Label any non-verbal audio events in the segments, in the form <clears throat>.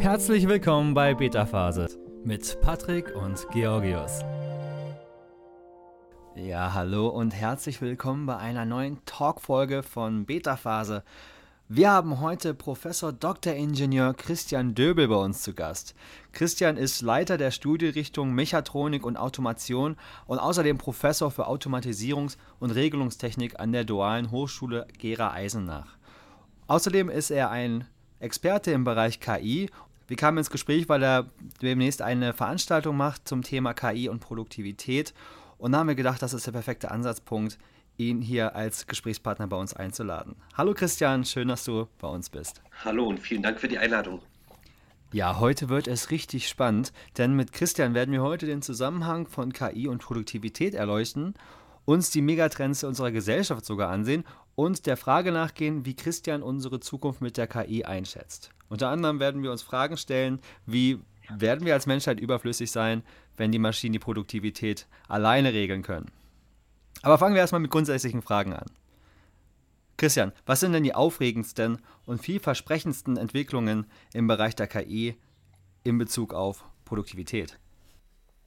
Herzlich willkommen bei Beta Phase mit Patrick und Georgios. Ja, hallo und herzlich willkommen bei einer neuen Talkfolge von Beta Phase. Wir haben heute Professor Dr. Ingenieur Christian Döbel bei uns zu Gast. Christian ist Leiter der Studierichtung Mechatronik und Automation und außerdem Professor für Automatisierungs- und Regelungstechnik an der Dualen Hochschule Gera Eisenach. Außerdem ist er ein Experte im Bereich KI wir kamen ins Gespräch, weil er demnächst eine Veranstaltung macht zum Thema KI und Produktivität. Und da haben wir gedacht, das ist der perfekte Ansatzpunkt, ihn hier als Gesprächspartner bei uns einzuladen. Hallo Christian, schön, dass du bei uns bist. Hallo und vielen Dank für die Einladung. Ja, heute wird es richtig spannend, denn mit Christian werden wir heute den Zusammenhang von KI und Produktivität erleuchten, uns die Megatrends unserer Gesellschaft sogar ansehen und der Frage nachgehen, wie Christian unsere Zukunft mit der KI einschätzt. Unter anderem werden wir uns Fragen stellen, wie werden wir als Menschheit überflüssig sein, wenn die Maschinen die Produktivität alleine regeln können. Aber fangen wir erstmal mit grundsätzlichen Fragen an. Christian, was sind denn die aufregendsten und vielversprechendsten Entwicklungen im Bereich der KI in Bezug auf Produktivität?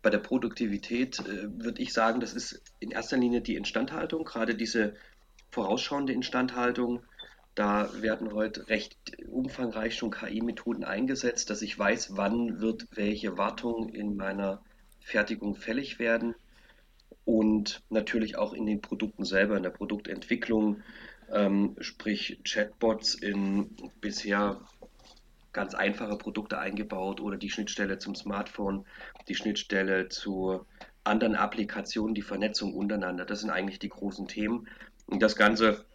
Bei der Produktivität äh, würde ich sagen, das ist in erster Linie die Instandhaltung, gerade diese vorausschauende Instandhaltung, da werden heute recht umfangreich schon KI-Methoden eingesetzt, dass ich weiß, wann wird welche Wartung in meiner Fertigung fällig werden und natürlich auch in den Produkten selber, in der Produktentwicklung, ähm, sprich Chatbots in bisher ganz einfache Produkte eingebaut oder die Schnittstelle zum Smartphone, die Schnittstelle zu anderen Applikationen, die Vernetzung untereinander. Das sind eigentlich die großen Themen. Und das Ganze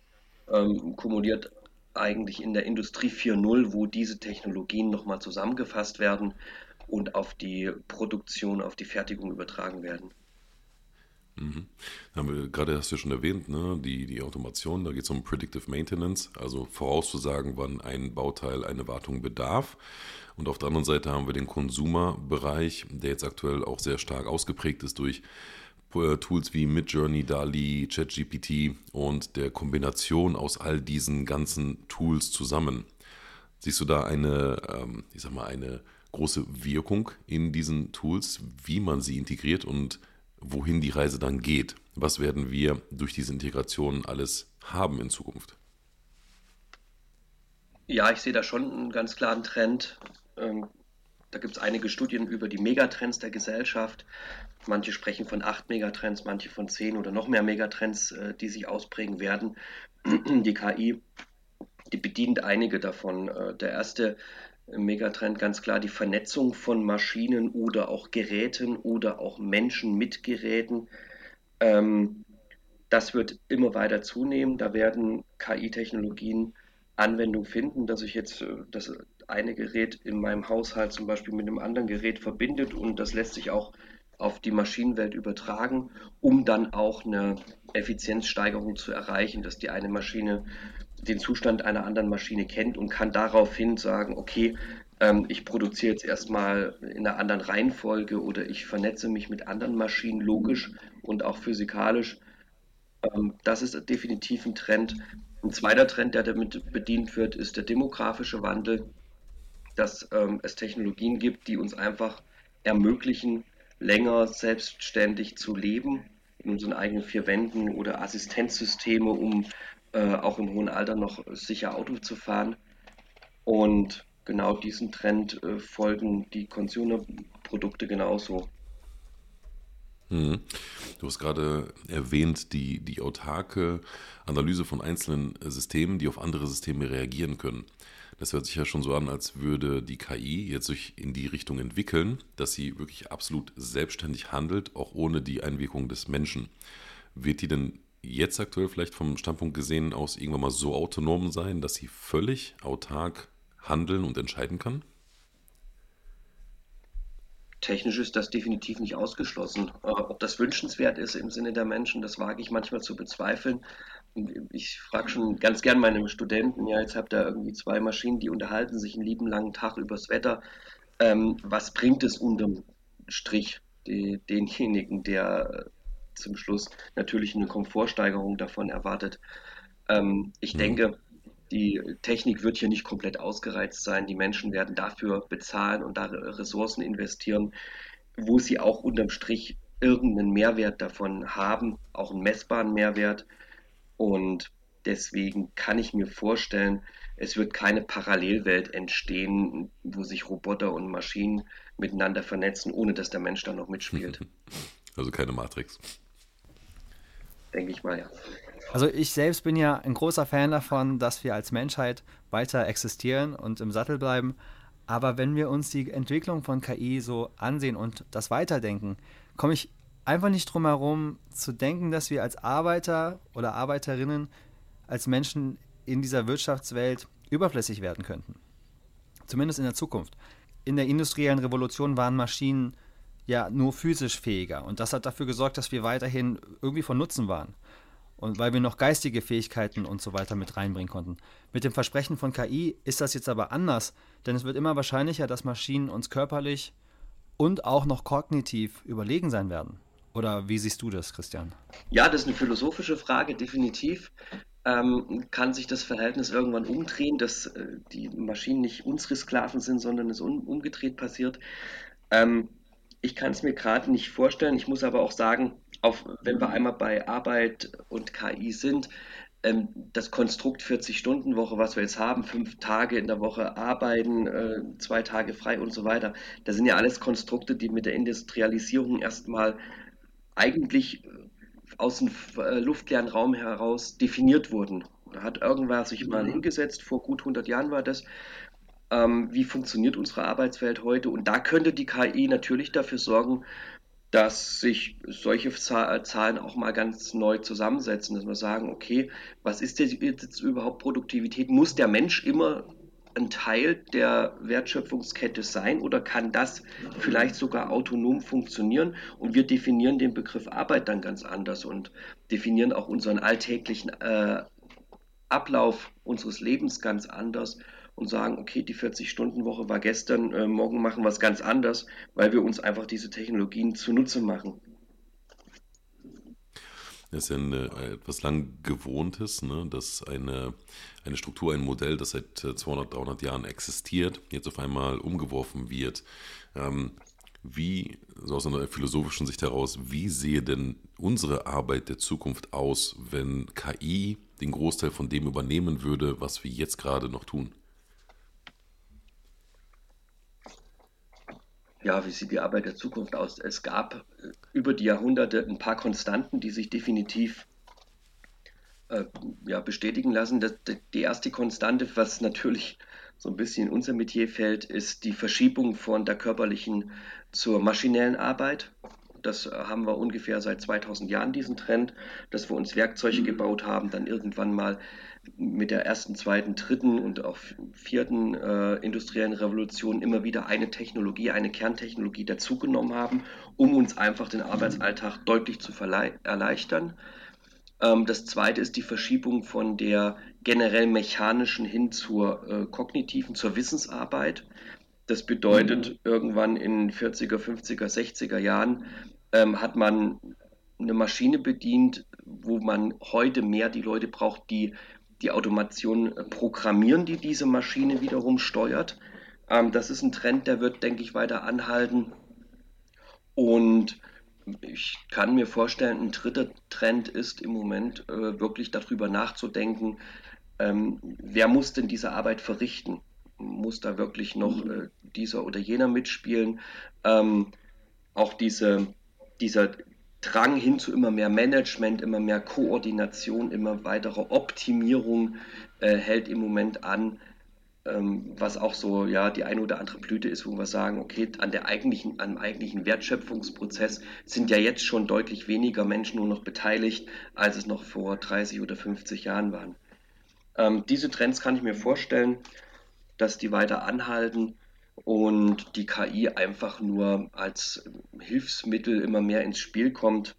ähm, kumuliert eigentlich in der Industrie 4.0, wo diese Technologien nochmal zusammengefasst werden und auf die Produktion, auf die Fertigung übertragen werden. Mhm. Wir, gerade hast du schon erwähnt, ne, die, die Automation, da geht es um Predictive Maintenance, also vorauszusagen, wann ein Bauteil eine Wartung bedarf. Und auf der anderen Seite haben wir den Konsumerbereich, der jetzt aktuell auch sehr stark ausgeprägt ist durch Tools wie Midjourney, DALI, ChatGPT und der Kombination aus all diesen ganzen Tools zusammen. Siehst du da eine, ähm, ich sag mal, eine große Wirkung in diesen Tools, wie man sie integriert und wohin die Reise dann geht? Was werden wir durch diese Integration alles haben in Zukunft? Ja, ich sehe da schon einen ganz klaren Trend. Da gibt es einige Studien über die Megatrends der Gesellschaft. Manche sprechen von acht Megatrends, manche von zehn oder noch mehr Megatrends, äh, die sich ausprägen werden. <clears throat> Die KI, die bedient einige davon. Äh, der erste Megatrend ganz klar die Vernetzung von Maschinen oder auch Geräten oder auch Menschen mit Geräten. Ähm, das wird immer weiter zunehmen. Da werden KI-Technologien Anwendung finden, dass ich jetzt äh, das eine Gerät in meinem Haushalt zum Beispiel mit einem anderen Gerät verbindet und das lässt sich auch auf die Maschinenwelt übertragen, um dann auch eine Effizienzsteigerung zu erreichen, dass die eine Maschine den Zustand einer anderen Maschine kennt und kann daraufhin sagen, okay, ähm, ich produziere jetzt erstmal in einer anderen Reihenfolge oder ich vernetze mich mit anderen Maschinen logisch und auch physikalisch. Ähm, das ist definitiv ein Trend. Ein zweiter Trend, der damit bedient wird, ist der demografische Wandel, dass ähm, es Technologien gibt, die uns einfach ermöglichen, länger selbstständig zu leben in unseren eigenen vier Wänden oder Assistenzsysteme, um äh, auch im hohen Alter noch sicher Auto zu fahren. Und genau diesen Trend äh, folgen die Consumer-Produkte genauso. Hm. Du hast gerade erwähnt, die, die autarke Analyse von einzelnen Systemen, die auf andere Systeme reagieren können. Das hört sich ja schon so an, als würde die KI jetzt sich in die Richtung entwickeln, dass sie wirklich absolut selbstständig handelt, auch ohne die Einwirkung des Menschen. Wird die denn jetzt aktuell vielleicht vom Standpunkt gesehen aus irgendwann mal so autonom sein, dass sie völlig autark handeln und entscheiden kann? Technisch ist das definitiv nicht ausgeschlossen. Äh, ob das wünschenswert ist im Sinne der Menschen, das wage ich manchmal zu bezweifeln ich frage schon ganz gern meine Studenten, ja, jetzt habt ihr irgendwie zwei Maschinen, die unterhalten sich einen lieben langen Tag übers Wetter. Ähm, was bringt es unterm Strich die, denjenigen, der zum Schluss natürlich eine Komfortsteigerung davon erwartet? Ähm, ich mhm. denke, Die Technik wird hier nicht komplett ausgereizt sein. Die Menschen werden dafür bezahlen und da Ressourcen investieren, wo sie auch unterm Strich irgendeinen Mehrwert davon haben, auch einen messbaren Mehrwert. Und deswegen kann ich mir vorstellen, es wird keine Parallelwelt entstehen, wo sich Roboter und Maschinen miteinander vernetzen, ohne dass der Mensch da noch mitspielt. <laughs> Also keine Matrix. Denke ich mal, ja. Also ich selbst bin ja ein großer Fan davon, dass wir als Menschheit weiter existieren und im Sattel bleiben. Aber wenn wir uns die Entwicklung von KI so ansehen und das Weiterdenken, komme ich einfach nicht drum herum zu denken, dass wir als Arbeiter oder Arbeiterinnen, als Menschen in dieser Wirtschaftswelt überflüssig werden könnten. Zumindest in der Zukunft. In der industriellen Revolution waren Maschinen ja nur physisch fähiger und das hat dafür gesorgt, dass wir weiterhin irgendwie von Nutzen waren und weil wir noch geistige Fähigkeiten und so weiter mit reinbringen konnten. Mit dem Versprechen von KI ist das jetzt aber anders, denn es wird immer wahrscheinlicher, dass Maschinen uns körperlich und auch noch kognitiv überlegen sein werden. Oder wie siehst du das, Christian? Ja, das ist eine philosophische Frage, definitiv. Ähm, kann sich das Verhältnis irgendwann umdrehen, dass äh, die Maschinen nicht unsere Sklaven sind, sondern es um, umgedreht passiert? Ähm, ich kann es mir gerade nicht vorstellen. Ich muss aber auch sagen, auf, wenn wir einmal bei Arbeit und KI sind, ähm, das Konstrukt 40-Stunden-Woche, was wir jetzt haben, fünf Tage in der Woche arbeiten, äh, zwei Tage frei und so weiter, das sind ja alles Konstrukte, die mit der Industrialisierung erstmal eigentlich aus dem äh, luftleeren Raum heraus definiert wurden. Da hat irgendwer sich mal mhm. hingesetzt, vor gut 100 Jahren war das, ähm, wie funktioniert unsere Arbeitswelt heute. Und da könnte die KI natürlich dafür sorgen, dass sich solche Zahlen auch mal ganz neu zusammensetzen, dass wir sagen, okay, was ist jetzt überhaupt Produktivität? Muss der Mensch immer ein Teil der Wertschöpfungskette sein oder kann das vielleicht sogar autonom funktionieren? Und wir definieren den Begriff Arbeit dann ganz anders und definieren auch unseren alltäglichen äh, Ablauf unseres Lebens ganz anders und sagen, okay, die 40-Stunden-Woche war gestern, äh, morgen machen wir es ganz anders, weil wir uns einfach diese Technologien zunutze machen. Das ist ja eine, etwas lang Gewohntes, ne? dass eine, eine Struktur, ein Modell, das seit 200, äh, 300 Jahren existiert, jetzt auf einmal umgeworfen wird. Ähm, wie, so aus einer philosophischen Sicht heraus, wie sehe denn unsere Arbeit der Zukunft aus, wenn KI den Großteil von dem übernehmen würde, was wir jetzt gerade noch tun? Ja, wie sieht die Arbeit der Zukunft aus? Es gab äh, über die Jahrhunderte ein paar Konstanten, die sich definitiv äh, ja, bestätigen lassen. Das, die erste Konstante, was natürlich so ein bisschen in unser Metier fällt, ist die Verschiebung von der körperlichen zur maschinellen Arbeit. Das äh, haben wir ungefähr seit 2000 Jahren, diesen Trend, dass wir uns Werkzeuge gebaut haben, dann irgendwann mal mit der ersten, zweiten, dritten und auch vierten äh, industriellen Revolution immer wieder eine Technologie, eine Kerntechnologie dazugenommen haben, um uns einfach den Arbeitsalltag deutlich zu erleichtern. Ähm, das zweite ist die Verschiebung von der generell mechanischen hin zur äh, kognitiven, zur Wissensarbeit. Das bedeutet, irgendwann in 40er, 50er, 60er Jahren ähm, hat man eine Maschine bedient, wo man heute mehr die Leute braucht, die die Automation äh, programmieren, die diese Maschine wiederum steuert. Ähm, das ist ein Trend, der wird, denke ich, weiter anhalten. Und ich kann mir vorstellen, ein dritter Trend ist im Moment äh, wirklich darüber nachzudenken, ähm, wer muss denn diese Arbeit verrichten? Muss da wirklich noch mhm. äh, dieser oder jener mitspielen? Ähm, auch diese, dieser Drang hin zu immer mehr Management, immer mehr Koordination, immer weitere Optimierung äh, hält im Moment an, ähm, was auch so ja die eine oder andere Blüte ist, wo wir sagen, okay, an der eigentlichen, am eigentlichen Wertschöpfungsprozess sind ja jetzt schon deutlich weniger Menschen nur noch beteiligt, als es noch vor 30 oder 50 Jahren waren. Ähm, diese Trends kann ich mir vorstellen, dass die weiter anhalten und die KI einfach nur als Hilfsmittel immer mehr ins Spiel kommt,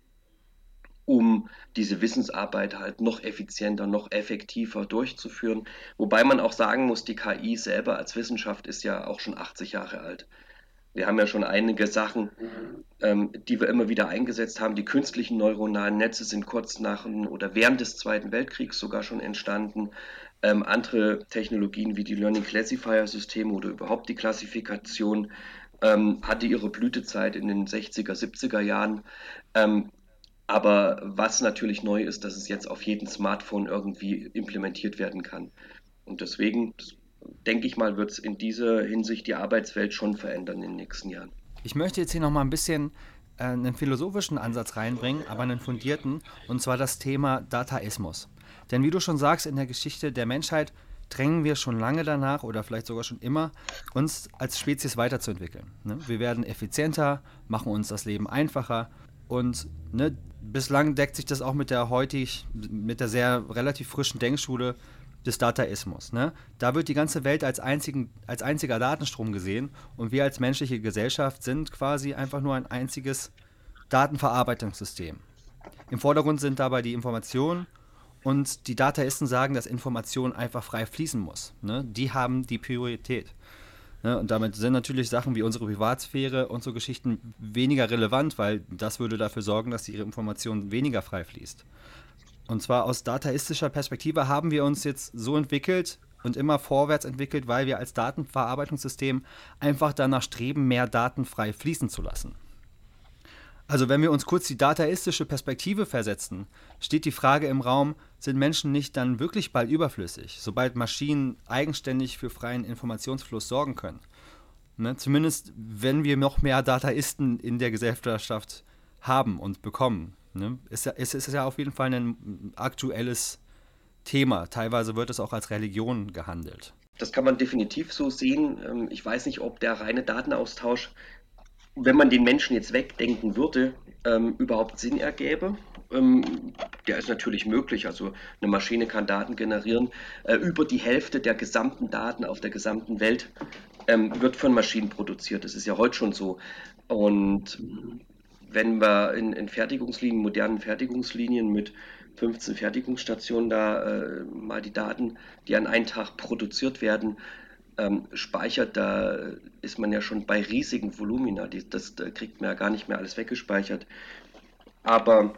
um diese Wissensarbeit halt noch effizienter, noch effektiver durchzuführen. Wobei man auch sagen muss, die KI selber als Wissenschaft ist ja auch schon 80 Jahre alt. Wir haben ja schon einige Sachen, ähm, die wir immer wieder eingesetzt haben. Die künstlichen neuronalen Netze sind kurz nach oder während des Zweiten Weltkriegs sogar schon entstanden. Ähm, andere Technologien wie die Learning Classifier Systeme oder überhaupt die Klassifikation ähm, hatte ihre Blütezeit in den 60er, 70er Jahren. Ähm, aber was natürlich neu ist, dass es jetzt auf jedem Smartphone irgendwie implementiert werden kann. Und deswegen denke ich mal, wird es in dieser Hinsicht die Arbeitswelt schon verändern in den nächsten Jahren. Ich möchte jetzt hier noch mal ein bisschen äh, einen philosophischen Ansatz reinbringen, aber einen fundierten, und zwar das Thema Dataismus. Denn wie du schon sagst, in der Geschichte der Menschheit drängen wir schon lange danach oder vielleicht sogar schon immer, uns als Spezies weiterzuentwickeln. Ne? Wir werden effizienter, machen uns das Leben einfacher und ne, bislang deckt sich das auch mit der heutig, mit der sehr relativ frischen Denkschule des Dataismus. Ne? Da wird die ganze Welt als, einzigen, als einziger Datenstrom gesehen und wir als menschliche Gesellschaft sind quasi einfach nur ein einziges Datenverarbeitungssystem. Im Vordergrund sind dabei die Informationen und die Dataisten sagen, dass Information einfach frei fließen muss. Ne? Die haben die Priorität. Ne? Und damit sind natürlich Sachen wie unsere Privatsphäre und so Geschichten weniger relevant, weil das würde dafür sorgen, dass ihre Information weniger frei fließt. Und zwar aus dataistischer Perspektive haben wir uns jetzt so entwickelt und immer vorwärts entwickelt, weil wir als Datenverarbeitungssystem einfach danach streben, mehr Daten frei fließen zu lassen. Also wenn wir uns kurz die dataistische Perspektive versetzen, steht die Frage im Raum, sind Menschen nicht dann wirklich bald überflüssig, sobald Maschinen eigenständig für freien Informationsfluss sorgen können? Ne? Zumindest wenn wir noch mehr Dataisten in der Gesellschaft haben und bekommen. Ne? Es, es ist ja auf jeden Fall ein aktuelles Thema. Teilweise wird es auch als Religion gehandelt. Das kann man definitiv so sehen. Ähm, ich weiß nicht, ob der reine Datenaustausch, wenn man den Menschen jetzt wegdenken würde, ähm, überhaupt Sinn ergäbe. Ähm, der ist natürlich möglich. Also eine Maschine kann Daten generieren. Äh, über die Hälfte der gesamten Daten auf der gesamten Welt wird von Maschinen produziert. Das ist ja heute schon so. Und wenn wir in, in Fertigungslinien, modernen Fertigungslinien mit 15 Fertigungsstationen da äh, mal die Daten, die an einem Tag produziert werden, ähm, speichert, da ist man ja schon bei riesigen Volumina. Die, das da kriegt man ja gar nicht mehr alles weggespeichert. Aber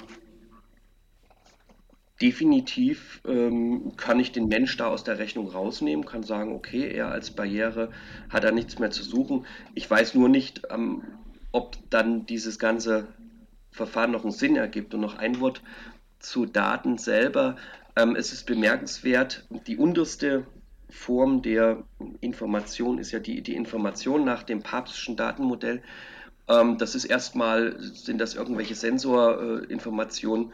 definitiv ähm, kann ich den Mensch da aus der Rechnung rausnehmen, kann sagen, okay, er als Barriere hat da nichts mehr zu suchen. Ich weiß nur nicht, ähm, ob dann dieses ganze Verfahren noch einen Sinn ergibt. Und noch ein Wort zu Daten selber. Ähm, es ist bemerkenswert, die unterste Form der Information ist ja die, die Information nach dem papstischen Datenmodell. Ähm, das ist erstmal, sind das irgendwelche Sensorinformationen, äh,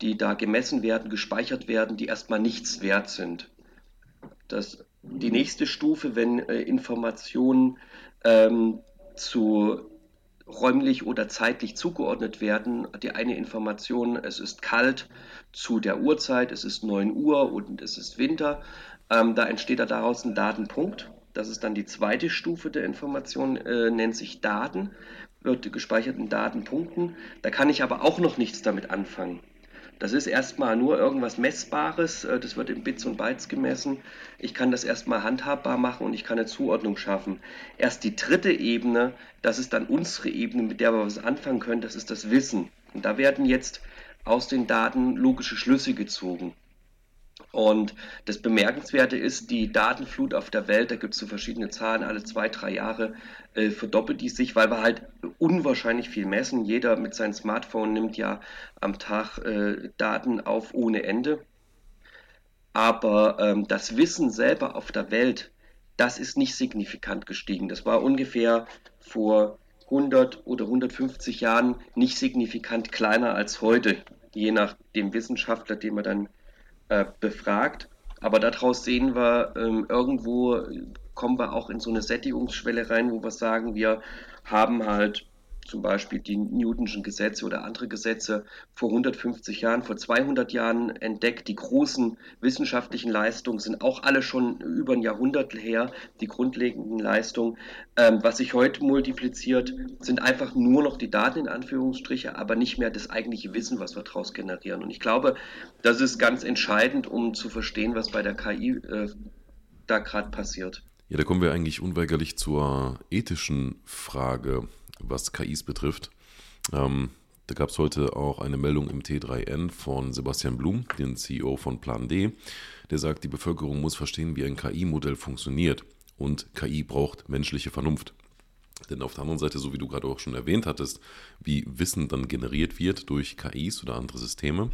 die da gemessen werden, gespeichert werden, die erstmal nichts wert sind. Das, die nächste Stufe, wenn äh, Informationen ähm, zu räumlich oder zeitlich zugeordnet werden. Die eine Information, es ist kalt zu der Uhrzeit, es ist 9 Uhr und es ist Winter. Ähm, da entsteht da daraus ein Datenpunkt. Das ist dann die zweite Stufe der Information, äh, nennt sich Daten, wird gespeichert in Datenpunkten. Da kann ich aber auch noch nichts damit anfangen. Das ist erstmal nur irgendwas Messbares, äh, das wird in Bits und Bytes gemessen. Ich kann das erstmal handhabbar machen und ich kann eine Zuordnung schaffen. Erst die dritte Ebene, das ist dann unsere Ebene, mit der wir was anfangen können, das ist das Wissen. Und da werden jetzt aus den Daten logische Schlüsse gezogen. Und das Bemerkenswerte ist, die Datenflut auf der Welt, da gibt es so verschiedene Zahlen, alle zwei, drei Jahre äh, verdoppelt die sich, weil wir halt unwahrscheinlich viel messen. Jeder mit seinem Smartphone nimmt ja am Tag äh, Daten auf ohne Ende. Aber ähm, das Wissen selber auf der Welt, das ist nicht signifikant gestiegen. Das war ungefähr vor 100 oder 150 Jahren nicht signifikant kleiner als heute, je nach dem Wissenschaftler, den man dann äh, befragt. Aber daraus sehen wir, ähm, irgendwo kommen wir auch in so eine Sättigungsschwelle rein, wo wir sagen, wir haben halt zum Beispiel die Newtonschen Gesetze oder andere Gesetze vor 150 Jahren, vor 200 Jahren entdeckt. Die großen wissenschaftlichen Leistungen sind auch alle schon über ein Jahrhundert her, die grundlegenden Leistungen. Ähm, was sich heute multipliziert, sind einfach nur noch die Daten in Anführungsstriche, aber nicht mehr das eigentliche Wissen, was wir daraus generieren. Und ich glaube, das ist ganz entscheidend, um zu verstehen, was bei der KI äh, da gerade passiert. Ja, da kommen wir eigentlich unweigerlich zur ethischen Frage was KIs betrifft. Ähm, Da gab es heute auch eine Meldung im T3N von Sebastian Blum, dem CEO von Plan D, der sagt, die Bevölkerung muss verstehen, wie ein KI-Modell funktioniert. Und KI braucht menschliche Vernunft. Denn auf der anderen Seite, so wie du gerade auch schon erwähnt hattest, wie Wissen dann generiert wird durch KIs oder andere Systeme,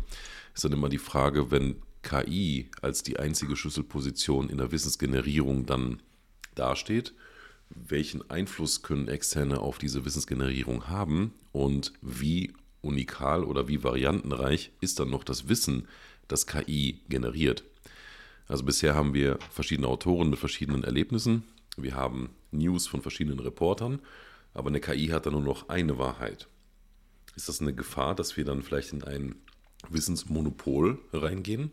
ist dann immer die Frage, wenn KI als die einzige Schlüsselposition in der Wissensgenerierung dann dasteht, welchen Einfluss können Externe auf diese Wissensgenerierung haben und wie unikal oder wie variantenreich ist dann noch das Wissen, das KI generiert. Also bisher haben wir verschiedene Autoren mit verschiedenen Erlebnissen, wir haben News von verschiedenen Reportern, aber eine KI hat dann nur noch eine Wahrheit. Ist das eine Gefahr, dass wir dann vielleicht in ein Wissensmonopol reingehen?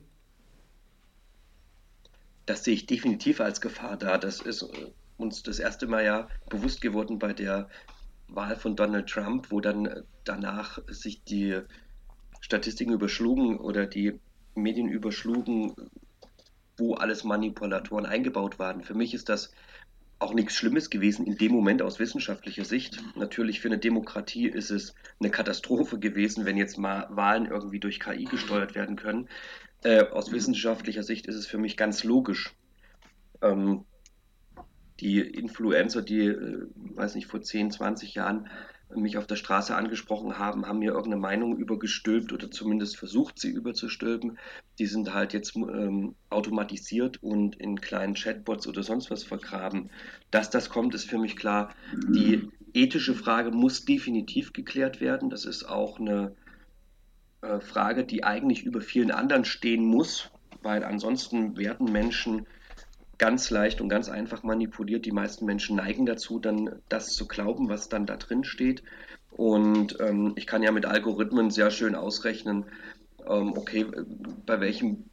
Das sehe ich definitiv als Gefahr da. Das ist äh, uns das erste Mal ja bewusst geworden bei der Wahl von Donald Trump, wo dann äh, danach sich die Statistiken überschlugen oder die Medien überschlugen, wo alles Manipulatoren eingebaut waren. Für mich ist das auch nichts Schlimmes gewesen in dem Moment aus wissenschaftlicher Sicht. Natürlich für eine Demokratie ist es eine Katastrophe gewesen, wenn jetzt mal Wahlen irgendwie durch KI gesteuert werden können. Äh, aus wissenschaftlicher Sicht ist es für mich ganz logisch. Ähm, die Influencer, die, äh, weiß nicht, vor 10, 20 Jahren mich auf der Straße angesprochen haben, haben mir irgendeine Meinung übergestülpt oder zumindest versucht, sie überzustülpen. Die sind halt jetzt ähm, automatisiert und in kleinen Chatbots oder sonst was vergraben. Dass das kommt, ist für mich klar. Die ethische Frage muss definitiv geklärt werden. Das ist auch eine äh, Frage, die eigentlich über vielen anderen stehen muss, weil ansonsten werden Menschen ganz leicht und ganz einfach manipuliert. Die meisten Menschen neigen dazu, dann das zu glauben, was dann da drin steht. Und ähm, ich kann ja mit Algorithmen sehr schön ausrechnen, ähm, okay, bei welchem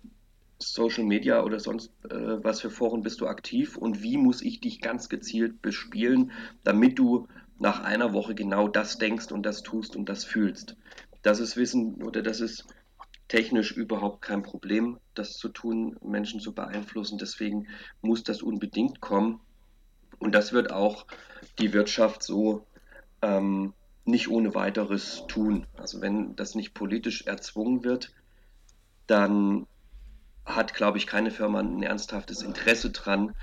Social Media oder sonst äh, was für Foren bist du aktiv und wie muss ich dich ganz gezielt bespielen, damit du nach einer Woche genau das denkst und das tust und das fühlst. Das ist Wissen oder das ist technisch überhaupt kein Problem, das zu tun, Menschen zu beeinflussen. Deswegen muss das unbedingt kommen. Und das wird auch die Wirtschaft so ähm, nicht ohne weiteres tun. Also wenn das nicht politisch erzwungen wird, dann hat, glaube ich, keine Firma ein ernsthaftes Interesse dran,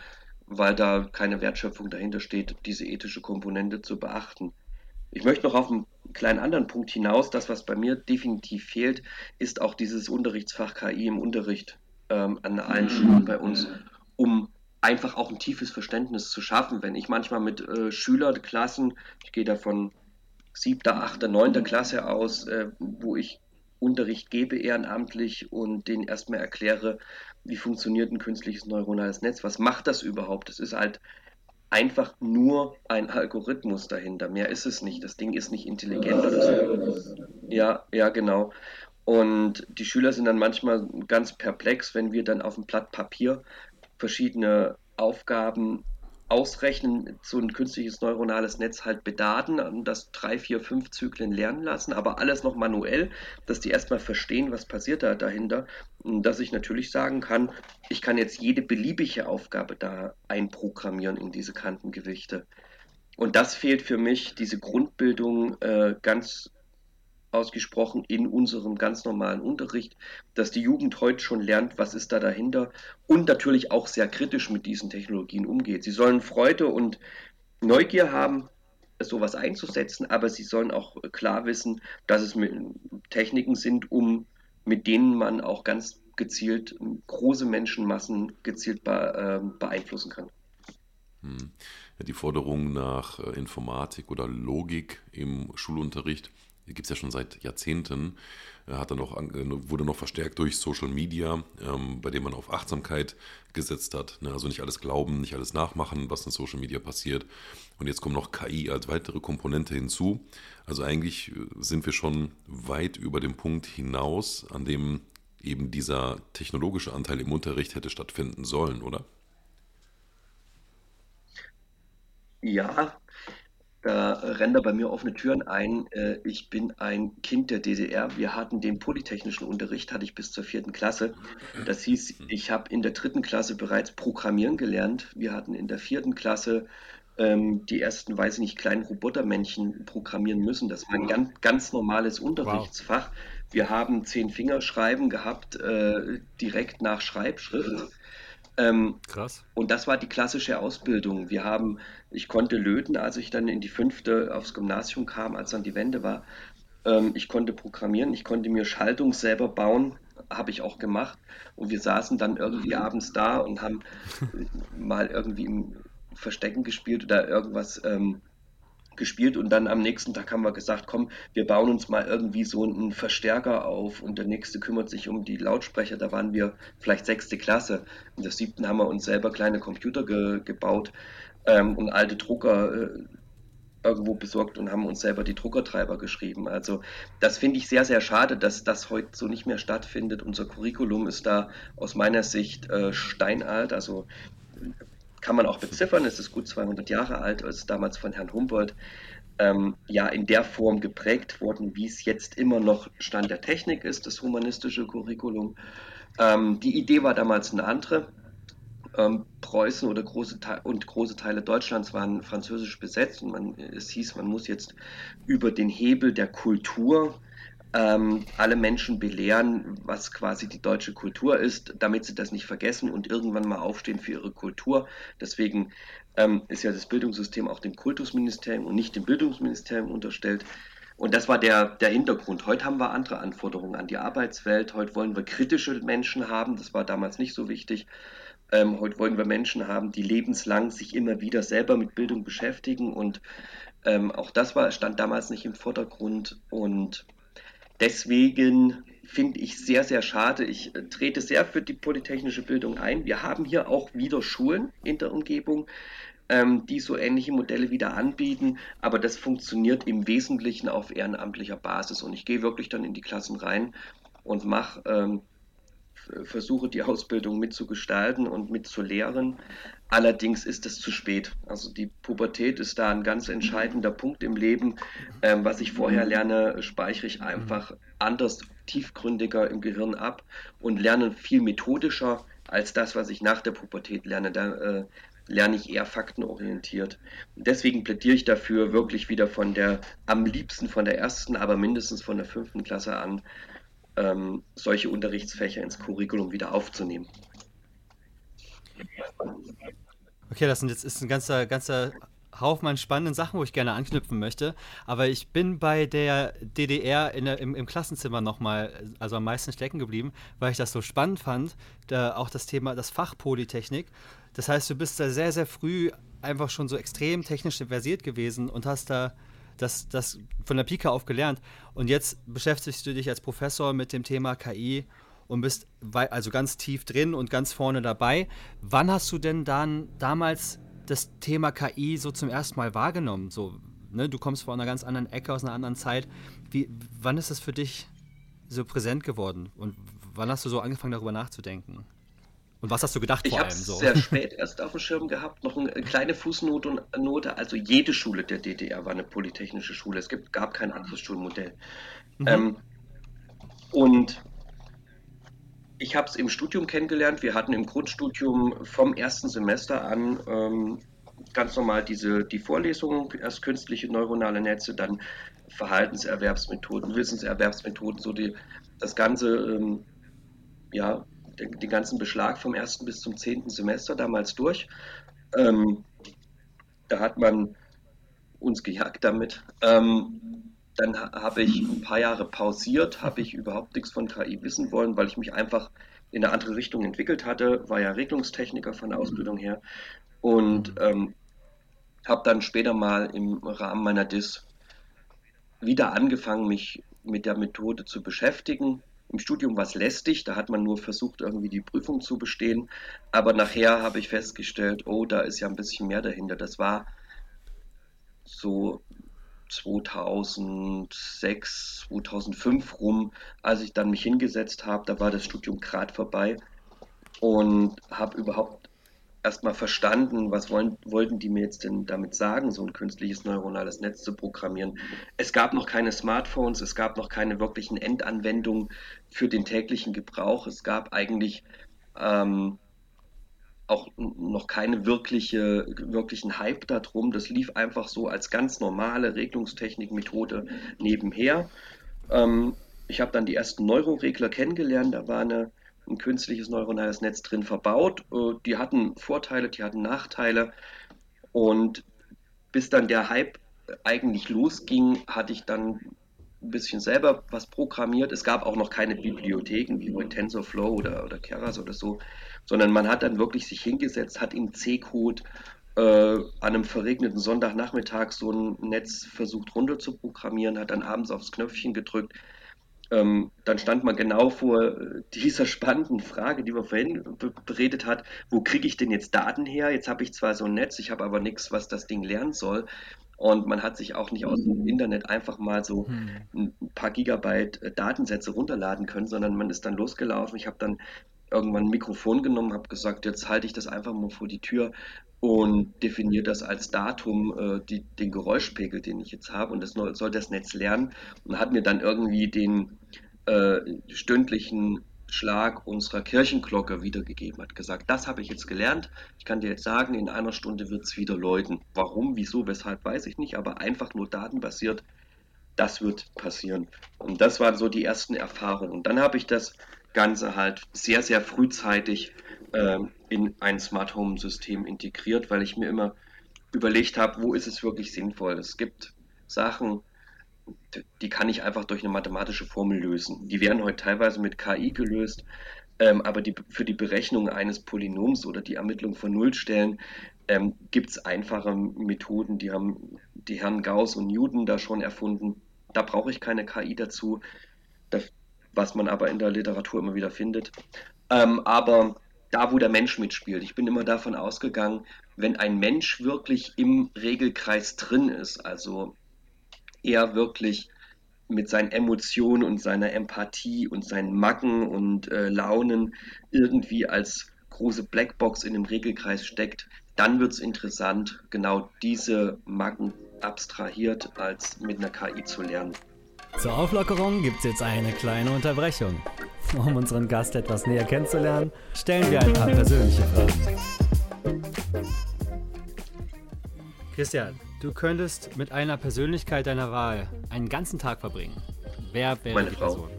weil da keine Wertschöpfung dahinter steht, diese ethische Komponente zu beachten. Ich möchte noch auf einen kleinen anderen Punkt hinaus. Das, was bei mir definitiv fehlt, ist auch dieses Unterrichtsfach KI im Unterricht ähm, an allen Schulen bei uns, um einfach auch ein tiefes Verständnis zu schaffen. Wenn ich manchmal mit äh, Schülerklassen, ich gehe da von siebter, achter, neunter Klasse aus, äh, wo ich Unterricht gebe ehrenamtlich und denen erstmal erkläre, wie funktioniert ein künstliches neuronales Netz, was macht das überhaupt? Das ist halt einfach nur ein Algorithmus dahinter. Mehr ist es nicht. Das Ding ist nicht intelligent oder so. Ja, ja, genau. Und die Schüler sind dann manchmal ganz perplex, wenn wir dann auf dem Blatt Papier verschiedene Aufgaben ausrechnen, so ein künstliches neuronales Netz halt bedaten das drei, vier, fünf Zyklen lernen lassen, aber alles noch manuell, dass die erstmal verstehen, was passiert da dahinter. Dass ich natürlich sagen kann, ich kann jetzt jede beliebige Aufgabe da einprogrammieren in diese Kantengewichte. Und das fehlt für mich, diese Grundbildung äh, ganz ausgesprochen in unserem ganz normalen Unterricht, dass die Jugend heute schon lernt, was ist da dahinter und natürlich auch sehr kritisch mit diesen Technologien umgeht. Sie sollen Freude und Neugier haben, sowas einzusetzen, aber sie sollen auch klar wissen, dass es Techniken sind, um mit denen man auch ganz gezielt große Menschenmassen gezielt ähm, beeinflussen kann. Hm. Die Forderung nach äh, Informatik oder Logik im Schulunterricht gibt es ja schon seit Jahrzehnten, äh, hat dann noch, äh, wurde noch verstärkt durch Social Media, ähm, bei dem man auf Achtsamkeit gesetzt hat. Ne? Also nicht alles glauben, nicht alles nachmachen, was in Social Media passiert. Und jetzt kommt noch KI als weitere Komponente hinzu. Also eigentlich äh, sind wir schon weit über den Punkt hinaus, an dem eben dieser technologische Anteil im Unterricht hätte stattfinden sollen, oder? Ja, da rennen da bei mir offene Türen ein. Äh, ich bin ein Kind der DDR. Wir hatten den polytechnischen Unterricht, hatte ich bis zur vierten Klasse. Das hieß, ich habe in der dritten Klasse bereits Programmieren gelernt. Wir hatten in der vierten Klasse ähm, die ersten, weiß ich nicht, kleinen Robotermännchen programmieren müssen. Das war ein ganz, ganz normales Unterrichtsfach. Wow. Wir haben zehn Fingerschreiben gehabt, äh, direkt nach Schreibschrift. Ähm, Krass. Und das war die klassische Ausbildung. Wir haben, ich konnte löten, als ich dann in die fünfte aufs Gymnasium kam, als dann die Wende war. Ähm, ich konnte programmieren, ich konnte mir Schaltung selber bauen, habe ich auch gemacht. Und wir saßen dann irgendwie abends da und haben <laughs> mal irgendwie im Verstecken gespielt oder irgendwas ähm, gespielt und dann am nächsten Tag haben wir gesagt, komm, wir bauen uns mal irgendwie so einen Verstärker auf und der nächste kümmert sich um die Lautsprecher. Da waren wir vielleicht sechste Klasse. In der siebten haben wir uns selber kleine Computer ge gebaut ähm, und alte Drucker äh, irgendwo besorgt und haben uns selber die Druckertreiber geschrieben. Also das finde ich sehr, sehr schade, dass das heute so nicht mehr stattfindet. Unser Curriculum ist da aus meiner Sicht äh, steinalt. Also kann man auch beziffern, es ist gut 200 Jahre alt, ist damals von Herrn Humboldt ähm, ja in der Form geprägt worden, wie es jetzt immer noch Stand der Technik ist, das humanistische Curriculum. Ähm, die Idee war damals eine andere. Ähm, Preußen oder große und große Teile Deutschlands waren französisch besetzt und man, es hieß, man muss jetzt über den Hebel der Kultur ähm, alle Menschen belehren, was quasi die deutsche Kultur ist, damit sie das nicht vergessen und irgendwann mal aufstehen für ihre Kultur. Deswegen ähm, ist ja das Bildungssystem auch dem Kultusministerium und nicht dem Bildungsministerium unterstellt. Und das war der, der Hintergrund. Heute haben wir andere Anforderungen an die Arbeitswelt. Heute wollen wir kritische Menschen haben. Das war damals nicht so wichtig. Ähm, heute wollen wir Menschen haben, die lebenslang sich immer wieder selber mit Bildung beschäftigen. Und ähm, auch das war, stand damals nicht im Vordergrund. Und Deswegen finde ich sehr, sehr schade. Ich äh, trete sehr für die polytechnische Bildung ein. Wir haben hier auch wieder Schulen in der Umgebung, ähm, die so ähnliche Modelle wieder anbieten, aber das funktioniert im Wesentlichen auf ehrenamtlicher Basis. Und ich gehe wirklich dann in die Klassen rein und mache ähm, versuche die Ausbildung mitzugestalten und mitzulehren. Allerdings ist es zu spät. Also die Pubertät ist da ein ganz entscheidender Punkt im Leben. Ähm, was ich vorher lerne, speichere ich einfach anders, tiefgründiger im Gehirn ab und lerne viel methodischer als das, was ich nach der Pubertät lerne. Da äh, lerne ich eher faktenorientiert. Und deswegen plädiere ich dafür, wirklich wieder von der, am liebsten von der ersten, aber mindestens von der fünften Klasse an, ähm, solche Unterrichtsfächer ins Curriculum wieder aufzunehmen. Okay, das jetzt ist ein ganzer, ganzer Haufen an spannenden Sachen, wo ich gerne anknüpfen möchte. Aber ich bin bei der DDR der, im, im, Klassenzimmer nochmal, also am meisten stecken geblieben, weil ich das so spannend fand. Da auch das Thema, das Fach Polytechnik. Das heißt, du bist da sehr, sehr früh einfach schon so extrem technisch versiert gewesen und hast da das, das von der Pika auf gelernt. Und jetzt beschäftigst du dich als Professor mit dem Thema KI und bist also ganz tief drin und ganz vorne dabei. Wann hast du denn dann damals das Thema KI so zum ersten Mal wahrgenommen? So, ne, du kommst von einer ganz anderen Ecke, aus einer anderen Zeit. Wie, wann ist es für dich so präsent geworden? Und wann hast du so angefangen, darüber nachzudenken? Und was hast du gedacht ich vor allem? So? sehr <laughs> spät erst auf dem Schirm gehabt. Noch eine kleine Fußnote. Note. Also jede Schule der DDR war eine polytechnische Schule. Es gibt, gab kein anderes Schulmodell. Mhm. Ähm, und ich habe es im Studium kennengelernt. Wir hatten im Grundstudium vom ersten Semester an ähm, ganz normal diese, die Vorlesungen, erst künstliche neuronale Netze, dann Verhaltenserwerbsmethoden, Wissenserwerbsmethoden, so die, das ganze ähm, ja, den, ganzen Beschlag vom ersten bis zum zehnten Semester damals durch. Ähm, da hat man uns gejagt damit. Ähm, dann habe ich ein paar Jahre pausiert, habe ich überhaupt nichts von KI wissen wollen, weil ich mich einfach in eine andere Richtung entwickelt hatte, war ja Regelungstechniker von der Ausbildung her und ähm, habe dann später mal im Rahmen meiner DIS wieder angefangen, mich mit der Methode zu beschäftigen im Studium war es lästig, da hat man nur versucht, irgendwie die Prüfung zu bestehen. Aber nachher habe ich festgestellt, oh, da ist ja ein bisschen mehr dahinter. Das war so 2006, 2005 rum, als ich dann mich hingesetzt habe, da war das Studium gerade vorbei und habe überhaupt erstmal verstanden, was wollen, wollten die mir jetzt denn damit sagen, so ein künstliches neuronales Netz zu programmieren. Es gab noch keine Smartphones, es gab noch keine wirklichen Endanwendungen für den täglichen Gebrauch. Es gab eigentlich ähm, auch noch keine wirkliche, wirklichen Hype darum. Das lief einfach so als ganz normale Regelungstechnikmethode nebenher. Ähm, ich habe dann die ersten Neuroregler kennengelernt. Da war eine, ein künstliches neuronales Netz drin verbaut. Äh, die hatten Vorteile, die hatten Nachteile. Und bis dann der Hype eigentlich losging, hatte ich dann ein bisschen selber was programmiert. Es gab auch noch keine Bibliotheken wie bei TensorFlow oder, oder Keras oder so, sondern man hat dann wirklich sich hingesetzt, hat im C-Code äh, an einem verregneten Sonntagnachmittag so ein Netz versucht runter zu programmieren, hat dann abends aufs Knöpfchen gedrückt. Ähm, dann stand man genau vor äh, dieser spannenden Frage, die man vorhin beredet hat, wo kriege ich denn jetzt Daten her? Jetzt habe ich zwar so ein Netz, ich habe aber nichts, was das Ding lernen soll. Und man hat sich auch nicht aus dem Internet einfach mal so hm. ein paar Gigabyte äh, Datensätze runterladen können, sondern man ist dann losgelaufen. Ich habe dann irgendwann ein Mikrofon genommen, habe gesagt, jetzt halte ich das einfach mal vor die Tür und definiere das als Datum, äh, die, den Geräuschpegel, den ich jetzt habe. Und das soll das Netz lernen. Und hat mir dann irgendwie den äh, stündlichen Schlag unserer Kirchenglocke wiedergegeben, hat gesagt, das habe ich jetzt gelernt. Ich kann dir jetzt sagen, in einer Stunde wird es wieder läuten. Warum, wieso, weshalb, weiß ich nicht, aber einfach nur datenbasiert, das wird passieren. Und das waren so die ersten Erfahrungen. Und dann habe ich das Ganze halt sehr, sehr frühzeitig äh, in ein Smart Home System integriert, weil ich mir immer überlegt habe, wo ist es wirklich sinnvoll. Es gibt Sachen, die kann ich einfach durch eine mathematische Formel lösen. Die werden heute teilweise mit KI gelöst, ähm, aber die, für die Berechnung eines Polynoms oder die Ermittlung von Nullstellen ähm, gibt es einfache Methoden, die haben die Herren Gauss und Newton da schon erfunden. Da brauche ich keine KI dazu, das, was man aber in der Literatur immer wieder findet. Ähm, aber da, wo der Mensch mitspielt, ich bin immer davon ausgegangen, wenn ein Mensch wirklich im Regelkreis drin ist, also er wirklich mit seinen Emotionen und seiner Empathie und seinen Macken und äh, Launen irgendwie als große Blackbox in dem Regelkreis steckt, dann wird es interessant, genau diese Macken abstrahiert als mit einer KI zu lernen. Zur Auflockerung gibt es jetzt eine kleine Unterbrechung. Um unseren Gast etwas näher kennenzulernen, stellen wir ein paar persönliche Fragen. Christian, Du könntest mit einer Persönlichkeit deiner Wahl einen ganzen Tag verbringen. Wer wäre Meine die Frau. Person?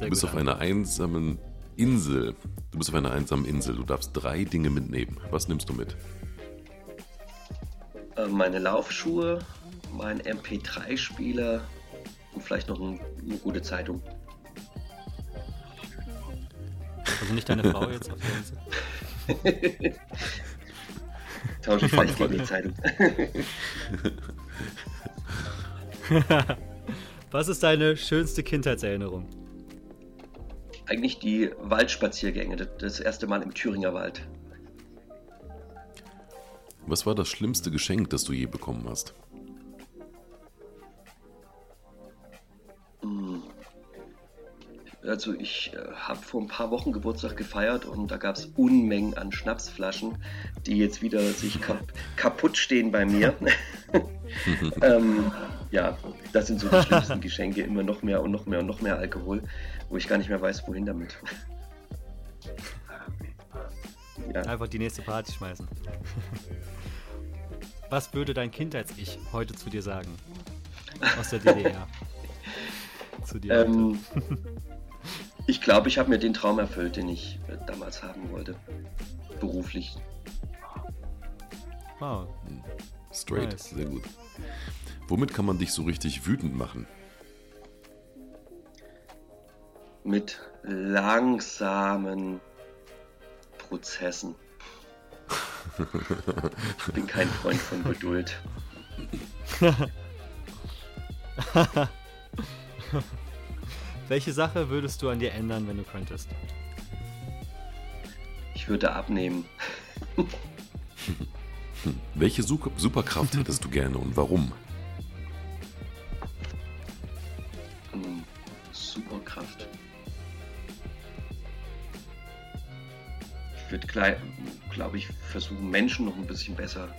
<laughs> du bist auf einer einsamen Insel. Du bist auf einer einsamen Insel. Du darfst drei Dinge mitnehmen. Was nimmst du mit? Äh, meine Laufschuhe, mein MP3-Spieler und vielleicht noch eine gute Zeitung. Also nicht deine Frau jetzt auf der Insel? <laughs> Tausche ich vielleicht gegen die Zeitung. <laughs> Was ist deine schönste Kindheitserinnerung? Eigentlich die Waldspaziergänge, das erste Mal im Thüringer Wald. Was war das schlimmste Geschenk, das du je bekommen hast? Also ich äh, habe vor ein paar Wochen Geburtstag gefeiert und da gab es Unmengen an Schnapsflaschen, die jetzt wieder sich kap kaputt stehen bei mir. <laughs> <laughs> ähm, ja, das sind so die schlimmsten Geschenke, immer noch mehr und noch mehr und noch mehr Alkohol, wo ich gar nicht mehr weiß, wohin damit. ja. Einfach die nächste Party schmeißen. Was würde dein Kindheits-Ich heute zu dir sagen? Aus der DDR. <laughs> zu dir. Ähm, ich glaube, ich habe mir den Traum erfüllt, den ich äh, damals haben wollte. Beruflich. Wow. Straight, nice. sehr gut. Womit kann man dich so richtig wütend machen? Mit langsamen Prozessen. ich bin kein Freund von Geduld. <laughs> Welche Sache würdest du an dir ändern, wenn du könntest? Ich würde abnehmen. Welche Superkraft hättest du gerne und warum? Hm, Superkraft. Ich würde, glaube ich, versuchen, Menschen noch ein bisschen besser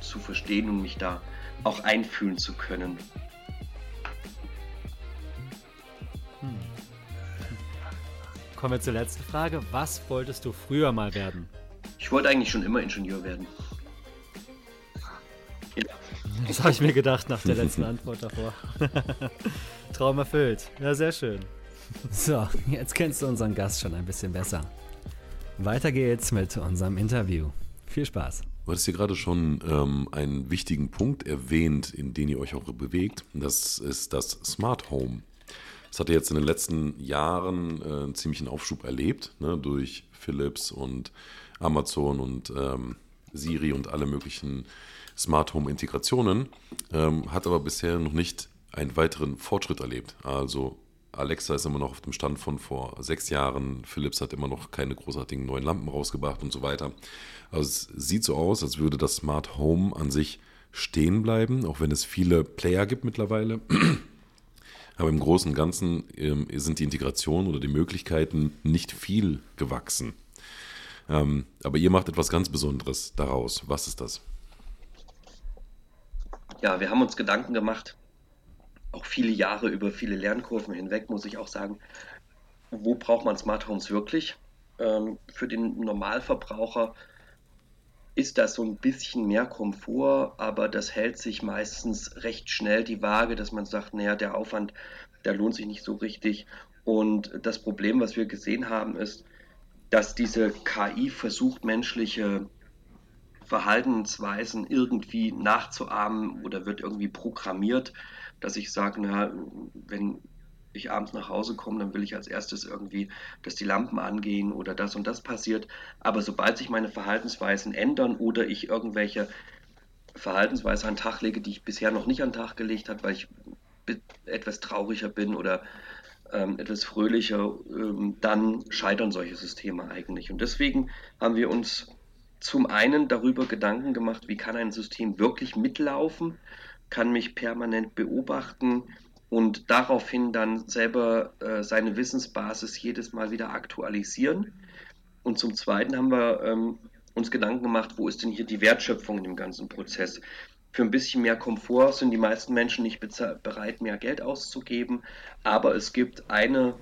zu verstehen und mich da auch einfühlen zu können. Kommen wir zur letzten Frage. Was wolltest du früher mal werden? Ich wollte eigentlich schon immer Ingenieur werden. Ja. Das habe ich mir gedacht nach der letzten Antwort davor. <laughs> Traum erfüllt. Ja, sehr schön. So, jetzt kennst du unseren Gast schon ein bisschen besser. Weiter geht's mit unserem Interview. Viel Spaß. Du hattest hier gerade schon ähm, einen wichtigen Punkt erwähnt, in den ihr euch auch bewegt. Das ist das Smart Home. Das hat jetzt in den letzten Jahren äh, einen ziemlichen Aufschub erlebt, ne, durch Philips und Amazon und ähm, Siri und alle möglichen Smart Home Integrationen, ähm, hat aber bisher noch nicht einen weiteren Fortschritt erlebt. Also Alexa ist immer noch auf dem Stand von vor sechs Jahren, Philips hat immer noch keine großartigen neuen Lampen rausgebracht und so weiter. Also es sieht so aus, als würde das Smart Home an sich stehen bleiben, auch wenn es viele Player gibt mittlerweile. Aber im Großen und Ganzen ähm, sind die Integrationen oder die Möglichkeiten nicht viel gewachsen. Ähm, aber ihr macht etwas ganz Besonderes daraus. Was ist das? Ja, wir haben uns Gedanken gemacht, auch viele Jahre über viele Lernkurven hinweg, muss ich auch sagen, wo braucht man Smart Homes wirklich? Ähm, für den Normalverbraucher ist das so ein bisschen mehr Komfort, aber das hält sich meistens recht schnell die Waage, dass man sagt, naja, der Aufwand, der lohnt sich nicht so richtig. Und das Problem, was wir gesehen haben, ist, dass diese KI versucht, menschliche Verhaltensweisen irgendwie nachzuahmen oder wird irgendwie programmiert, dass ich sage, na, wenn ich abends nach Hause komme, dann will ich als erstes irgendwie, dass die Lampen angehen oder das und das passiert. Aber sobald sich meine Verhaltensweisen ändern oder ich irgendwelche Verhaltensweisen an den Tag lege, die ich bisher noch nicht an den Tag gelegt habe, weil ich etwas trauriger bin oder ähm, etwas fröhlicher, ähm, dann scheitern solche Systeme eigentlich. Und deswegen haben wir uns zum einen darüber Gedanken gemacht, wie kann ein System wirklich mitlaufen, kann mich permanent beobachten, und daraufhin dann selber äh, seine Wissensbasis jedes Mal wieder aktualisieren. Und zum Zweiten haben wir ähm, uns Gedanken gemacht, wo ist denn hier die Wertschöpfung in dem ganzen Prozess? Für ein bisschen mehr Komfort sind die meisten Menschen nicht bereit, mehr Geld auszugeben, aber es gibt eine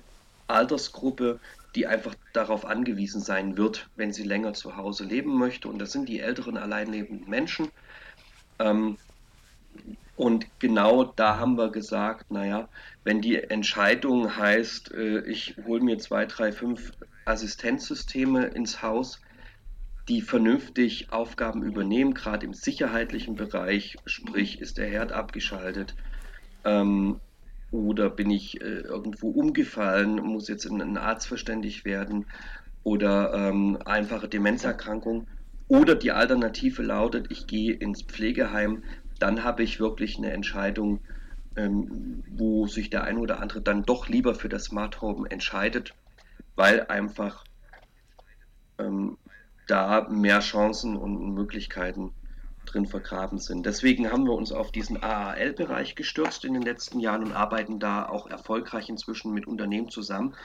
Altersgruppe, die einfach darauf angewiesen sein wird, wenn sie länger zu Hause leben möchte. Und das sind die älteren alleinlebenden Menschen. Ähm, und genau da haben wir gesagt, naja, wenn die Entscheidung heißt, äh, ich hole mir zwei, drei, fünf Assistenzsysteme ins Haus, die vernünftig Aufgaben übernehmen, gerade im sicherheitlichen Bereich, sprich ist der Herd abgeschaltet ähm, oder bin ich äh, irgendwo umgefallen, muss jetzt in einen Arzt verständigt werden oder ähm, einfache Demenzerkrankung. Oder die Alternative lautet, ich gehe ins Pflegeheim, dann habe ich wirklich eine Entscheidung, ähm, wo sich der eine oder andere dann doch lieber für das Smart Home entscheidet, weil einfach ähm, da mehr Chancen und Möglichkeiten drin vergraben sind. Deswegen haben wir uns auf diesen AAL-Bereich gestürzt in den letzten Jahren und arbeiten da auch erfolgreich inzwischen mit Unternehmen zusammen.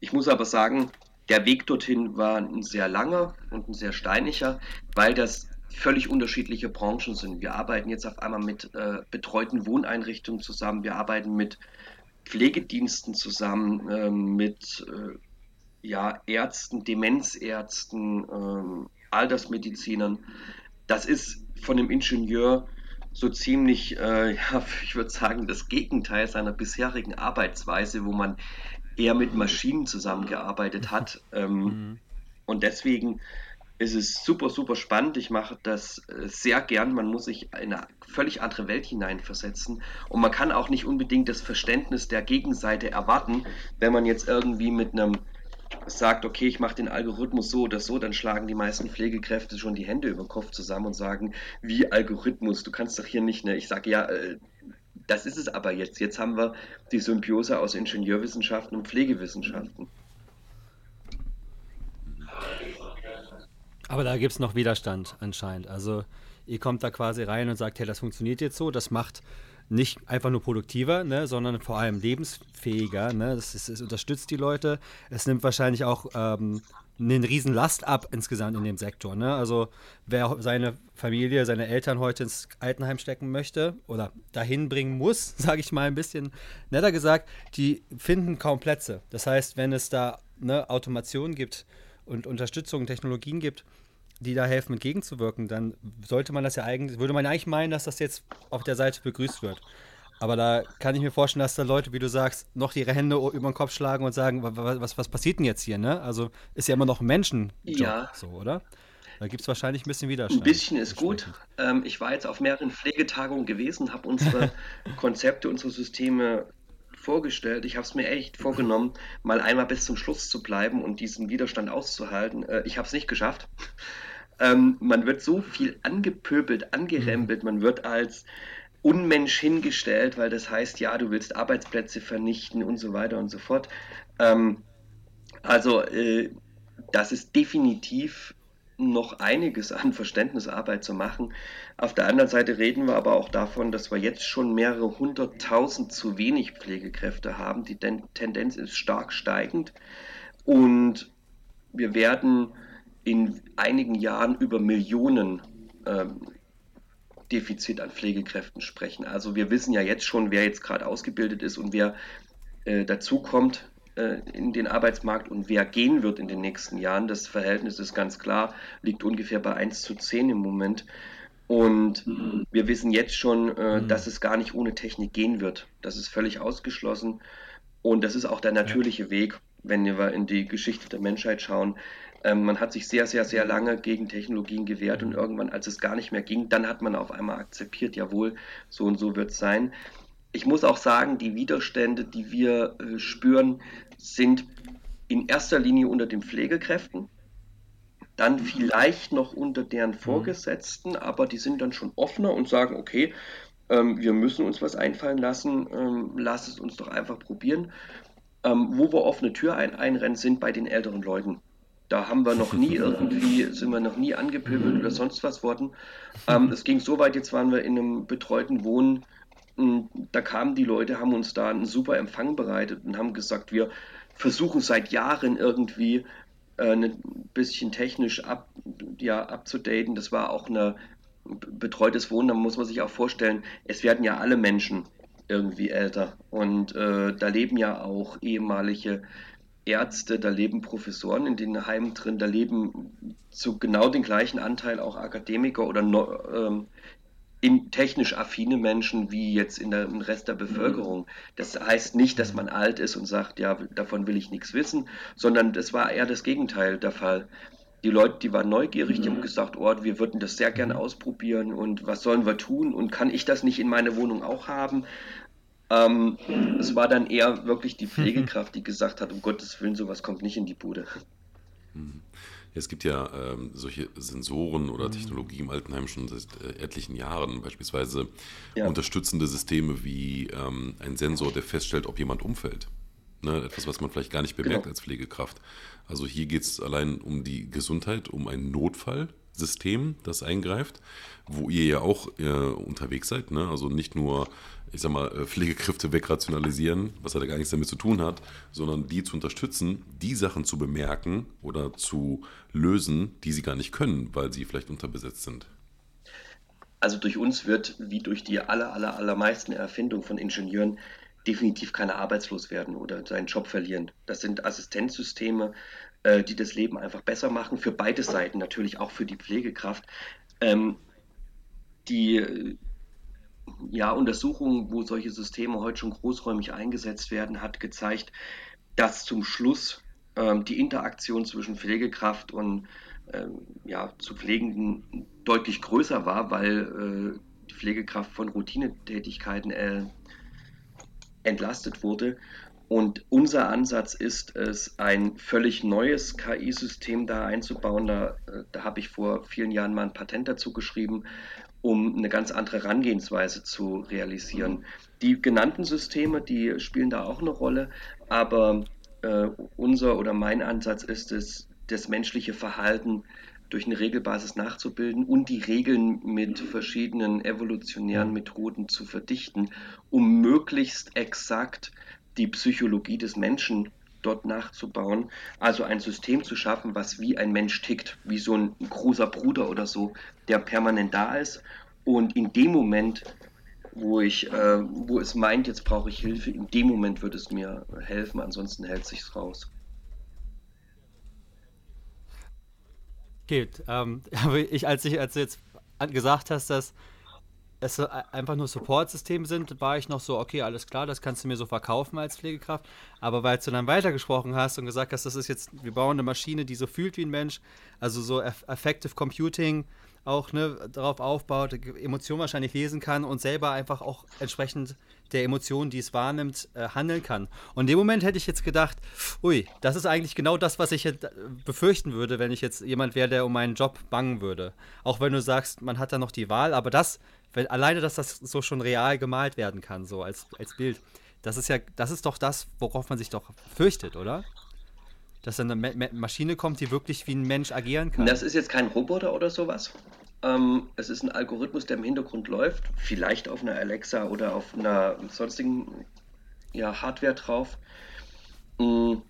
Ich muss aber sagen, der Weg dorthin war ein sehr langer und ein sehr steiniger, weil das völlig unterschiedliche Branchen sind. Wir arbeiten jetzt auf einmal mit äh, betreuten Wohneinrichtungen zusammen, wir arbeiten mit Pflegediensten zusammen, äh, mit äh, ja, Ärzten, Demenzärzten, ähm, Altersmedizinern. Das ist von dem Ingenieur so ziemlich, äh, <laughs> ja, ich würde sagen, das Gegenteil seiner bisherigen Arbeitsweise, wo man eher mit Maschinen zusammengearbeitet hat. Ähm, mhm. Und deswegen es ist super, super spannend. Ich mache das äh, sehr gern. Man muss sich in eine völlig andere Welt hineinversetzen. Und man kann auch nicht unbedingt das Verständnis der Gegenseite erwarten, wenn man jetzt irgendwie mit einem sagt, okay, ich mache den Algorithmus so oder so, dann schlagen die meisten Pflegekräfte schon die Hände über den Kopf zusammen und sagen, wie Algorithmus, du kannst doch hier nicht, ne? Ich sage ja, äh, das ist es aber jetzt. Jetzt haben wir die Symbiose aus Ingenieurwissenschaften und Pflegewissenschaften. Aber da gibt es noch Widerstand anscheinend. Also ihr kommt da quasi rein und sagt, hey, das funktioniert jetzt so, das macht nicht einfach nur produktiver, ne, sondern vor allem lebensfähiger. Ne? Das, ist, das unterstützt die Leute. Es nimmt wahrscheinlich auch ähm, einen riesen Last ab insgesamt in dem Sektor. Ne? Also wer seine Familie, seine Eltern heute ins Altenheim stecken möchte oder dahin bringen muss, <laughs> sage ich mal ein bisschen netter gesagt, die finden kaum Plätze. Das heißt, wenn es da ne, Automation gibt und Unterstützung, Technologien gibt, die da helfen, entgegenzuwirken, dann sollte man das ja eigentlich, würde man eigentlich meinen, dass das jetzt auf der Seite begrüßt wird. Aber da kann ich mir vorstellen, dass da Leute, wie du sagst, noch ihre Hände über den Kopf schlagen und sagen, was, was, was passiert denn jetzt hier, ne? Also ist ja immer noch ein Menschenjob, ja. so, oder? Da gibt es wahrscheinlich ein bisschen Widerstand. Ein bisschen ist gut. Ähm, ich war jetzt auf mehreren Pflegetagungen gewesen, habe unsere <laughs> Konzepte, unsere Systeme vorgestellt. Ich habe es mir echt vorgenommen, mal einmal bis zum Schluss zu bleiben und diesen Widerstand auszuhalten. Äh, ich habe es nicht geschafft. Ähm, man wird so viel angepöbelt, angerempelt, man wird als Unmensch hingestellt, weil das heißt, ja, du willst Arbeitsplätze vernichten und so weiter und so fort. Ähm, also, äh, das ist definitiv noch einiges an Verständnisarbeit zu machen. Auf der anderen Seite reden wir aber auch davon, dass wir jetzt schon mehrere hunderttausend zu wenig Pflegekräfte haben. Die Tendenz ist stark steigend und wir werden in einigen Jahren über Millionen ähm, Defizit an Pflegekräften sprechen. Also wir wissen ja jetzt schon, wer jetzt gerade ausgebildet ist und wer äh, dazukommt äh, in den Arbeitsmarkt und wer gehen wird in den nächsten Jahren. Das Verhältnis ist ganz klar, liegt ungefähr bei 1 zu 10 im Moment. Und mhm. wir wissen jetzt schon, äh, mhm. dass es gar nicht ohne Technik gehen wird. Das ist völlig ausgeschlossen. Und das ist auch der natürliche ja. Weg, wenn wir in die Geschichte der Menschheit schauen. Ähm, man hat sich sehr, sehr, sehr lange gegen Technologien gewehrt und irgendwann, als es gar nicht mehr ging, dann hat man auf einmal akzeptiert, jawohl, so und so wird es sein. Ich muss auch sagen, die Widerstände, die wir äh, spüren, sind in erster Linie unter den Pflegekräften, dann mhm. vielleicht noch unter deren mhm. Vorgesetzten, aber die sind dann schon offener und sagen, okay, ähm, wir müssen uns was einfallen lassen, ähm, lass es uns doch einfach probieren. Ähm, wo wir offene Tür ein einrennen, sind bei den älteren Leuten. Da haben wir noch nie <laughs> irgendwie, sind wir noch nie angepöbelt oder sonst was worden. Ähm, es ging so weit, jetzt waren wir in einem betreuten Wohnen. Hm, da kamen die Leute, haben uns da einen super Empfang bereitet und haben gesagt, wir versuchen seit Jahren irgendwie äh, ein bisschen technisch ab, ja, abzudaten. Das war auch ein betreutes Wohnen, da muss man sich auch vorstellen, es werden ja alle Menschen irgendwie älter. Und äh, da leben ja auch ehemalige Ärzte, da leben Professoren in den Heimen drin, da leben zu genau den gleichen Anteil auch Akademiker oder ähm, in technisch affine Menschen wie jetzt in der, im Rest der Bevölkerung. Das heißt nicht, dass man alt ist und sagt, ja, davon will ich nichts wissen, sondern das war eher das Gegenteil der Fall. Die Leute, die waren neugierig, die haben gesagt, oh, wir würden das sehr gerne ausprobieren und was sollen wir tun und kann ich das nicht in meine Wohnung auch haben? Ähm, es war dann eher wirklich die Pflegekraft, die gesagt hat, um Gottes Willen, sowas kommt nicht in die Bude. Mhm. Es gibt ja ähm, solche Sensoren oder. Technologie im Altenheim schon seit äh, etlichen Jahren, beispielsweise ja. unterstützende Systeme wie ähm, ein Sensor, der feststellt, ob jemand umfällt. Ne, etwas, was man vielleicht gar nicht bemerkt genau. als Pflegekraft. Also hier geht es allein um die Gesundheit, um ein Notfallsystem, das eingreift, wo ihr ja auch äh, unterwegs seid. Ne? Also nicht nur ich sag mal, äh, Pflegekräfte wegrationalisieren, was halt gar nichts damit zu tun hat, sondern die zu unterstützen, die Sachen zu bemerken oder zu lösen, die sie gar nicht können, weil sie vielleicht unterbesetzt sind. Also durch uns wird, wie durch die aller, aller, allermeisten Erfindungen von Ingenieuren, definitiv keiner arbeitslos werden oder seinen Job verlieren. Das sind Assistenzsysteme, äh, die das Leben einfach besser machen, für beide Seiten, natürlich auch für die Pflegekraft. Ähm, die ja, Untersuchungen, wo solche Systeme heute schon großräumig eingesetzt werden, hat gezeigt, dass zum Schluss ähm, die Interaktion zwischen Pflegekraft und ähm, ja, zu Pflegenden deutlich größer war, weil äh, die Pflegekraft von Routinetätigkeiten äh, entlastet wurde. Und unser Ansatz ist es, ein völlig neues KI-System da einzubauen. Da, äh, da habe ich vor vielen Jahren mal ein Patent dazu geschrieben, um eine ganz andere Herangehensweise zu realisieren. Die genannten Systeme, die spielen da auch eine Rolle, aber äh, unser oder mein Ansatz ist es, das menschliche Verhalten durch eine Regelbasis nachzubilden und die Regeln mit verschiedenen evolutionären Methoden zu verdichten, um möglichst exakt die Psychologie des Menschen dort nachzubauen. Also ein System zu schaffen, was wie ein Mensch tickt, wie so ein großer Bruder oder so, der permanent da ist. Und in dem Moment, wo ich, äh, wo es meint, jetzt brauche ich Hilfe, in dem Moment würde es mir helfen, ansonsten hält sich's raus. Geht. Ähm, <laughs> aber ich, als ich, als du jetzt gesagt hast, dass es einfach nur Support-Systeme sind, war ich noch so, okay, alles klar, das kannst du mir so verkaufen als Pflegekraft. Aber weil du dann weitergesprochen hast und gesagt hast, das ist jetzt, wir bauen eine Maschine, die so fühlt wie ein Mensch, also so Effective Computing auch ne, darauf aufbaut, Emotionen wahrscheinlich lesen kann und selber einfach auch entsprechend der Emotionen, die es wahrnimmt, äh, handeln kann. Und in dem Moment hätte ich jetzt gedacht, ui, das ist eigentlich genau das, was ich jetzt befürchten würde, wenn ich jetzt jemand wäre, der um meinen Job bangen würde. Auch wenn du sagst, man hat da noch die Wahl, aber das wenn, alleine, dass das so schon real gemalt werden kann, so als, als Bild, das ist ja, das ist doch das, worauf man sich doch fürchtet, oder? Dass dann eine Ma Maschine kommt, die wirklich wie ein Mensch agieren kann. Das ist jetzt kein Roboter oder sowas. Ähm, es ist ein Algorithmus, der im Hintergrund läuft, vielleicht auf einer Alexa oder auf einer sonstigen ja, Hardware drauf. Mhm.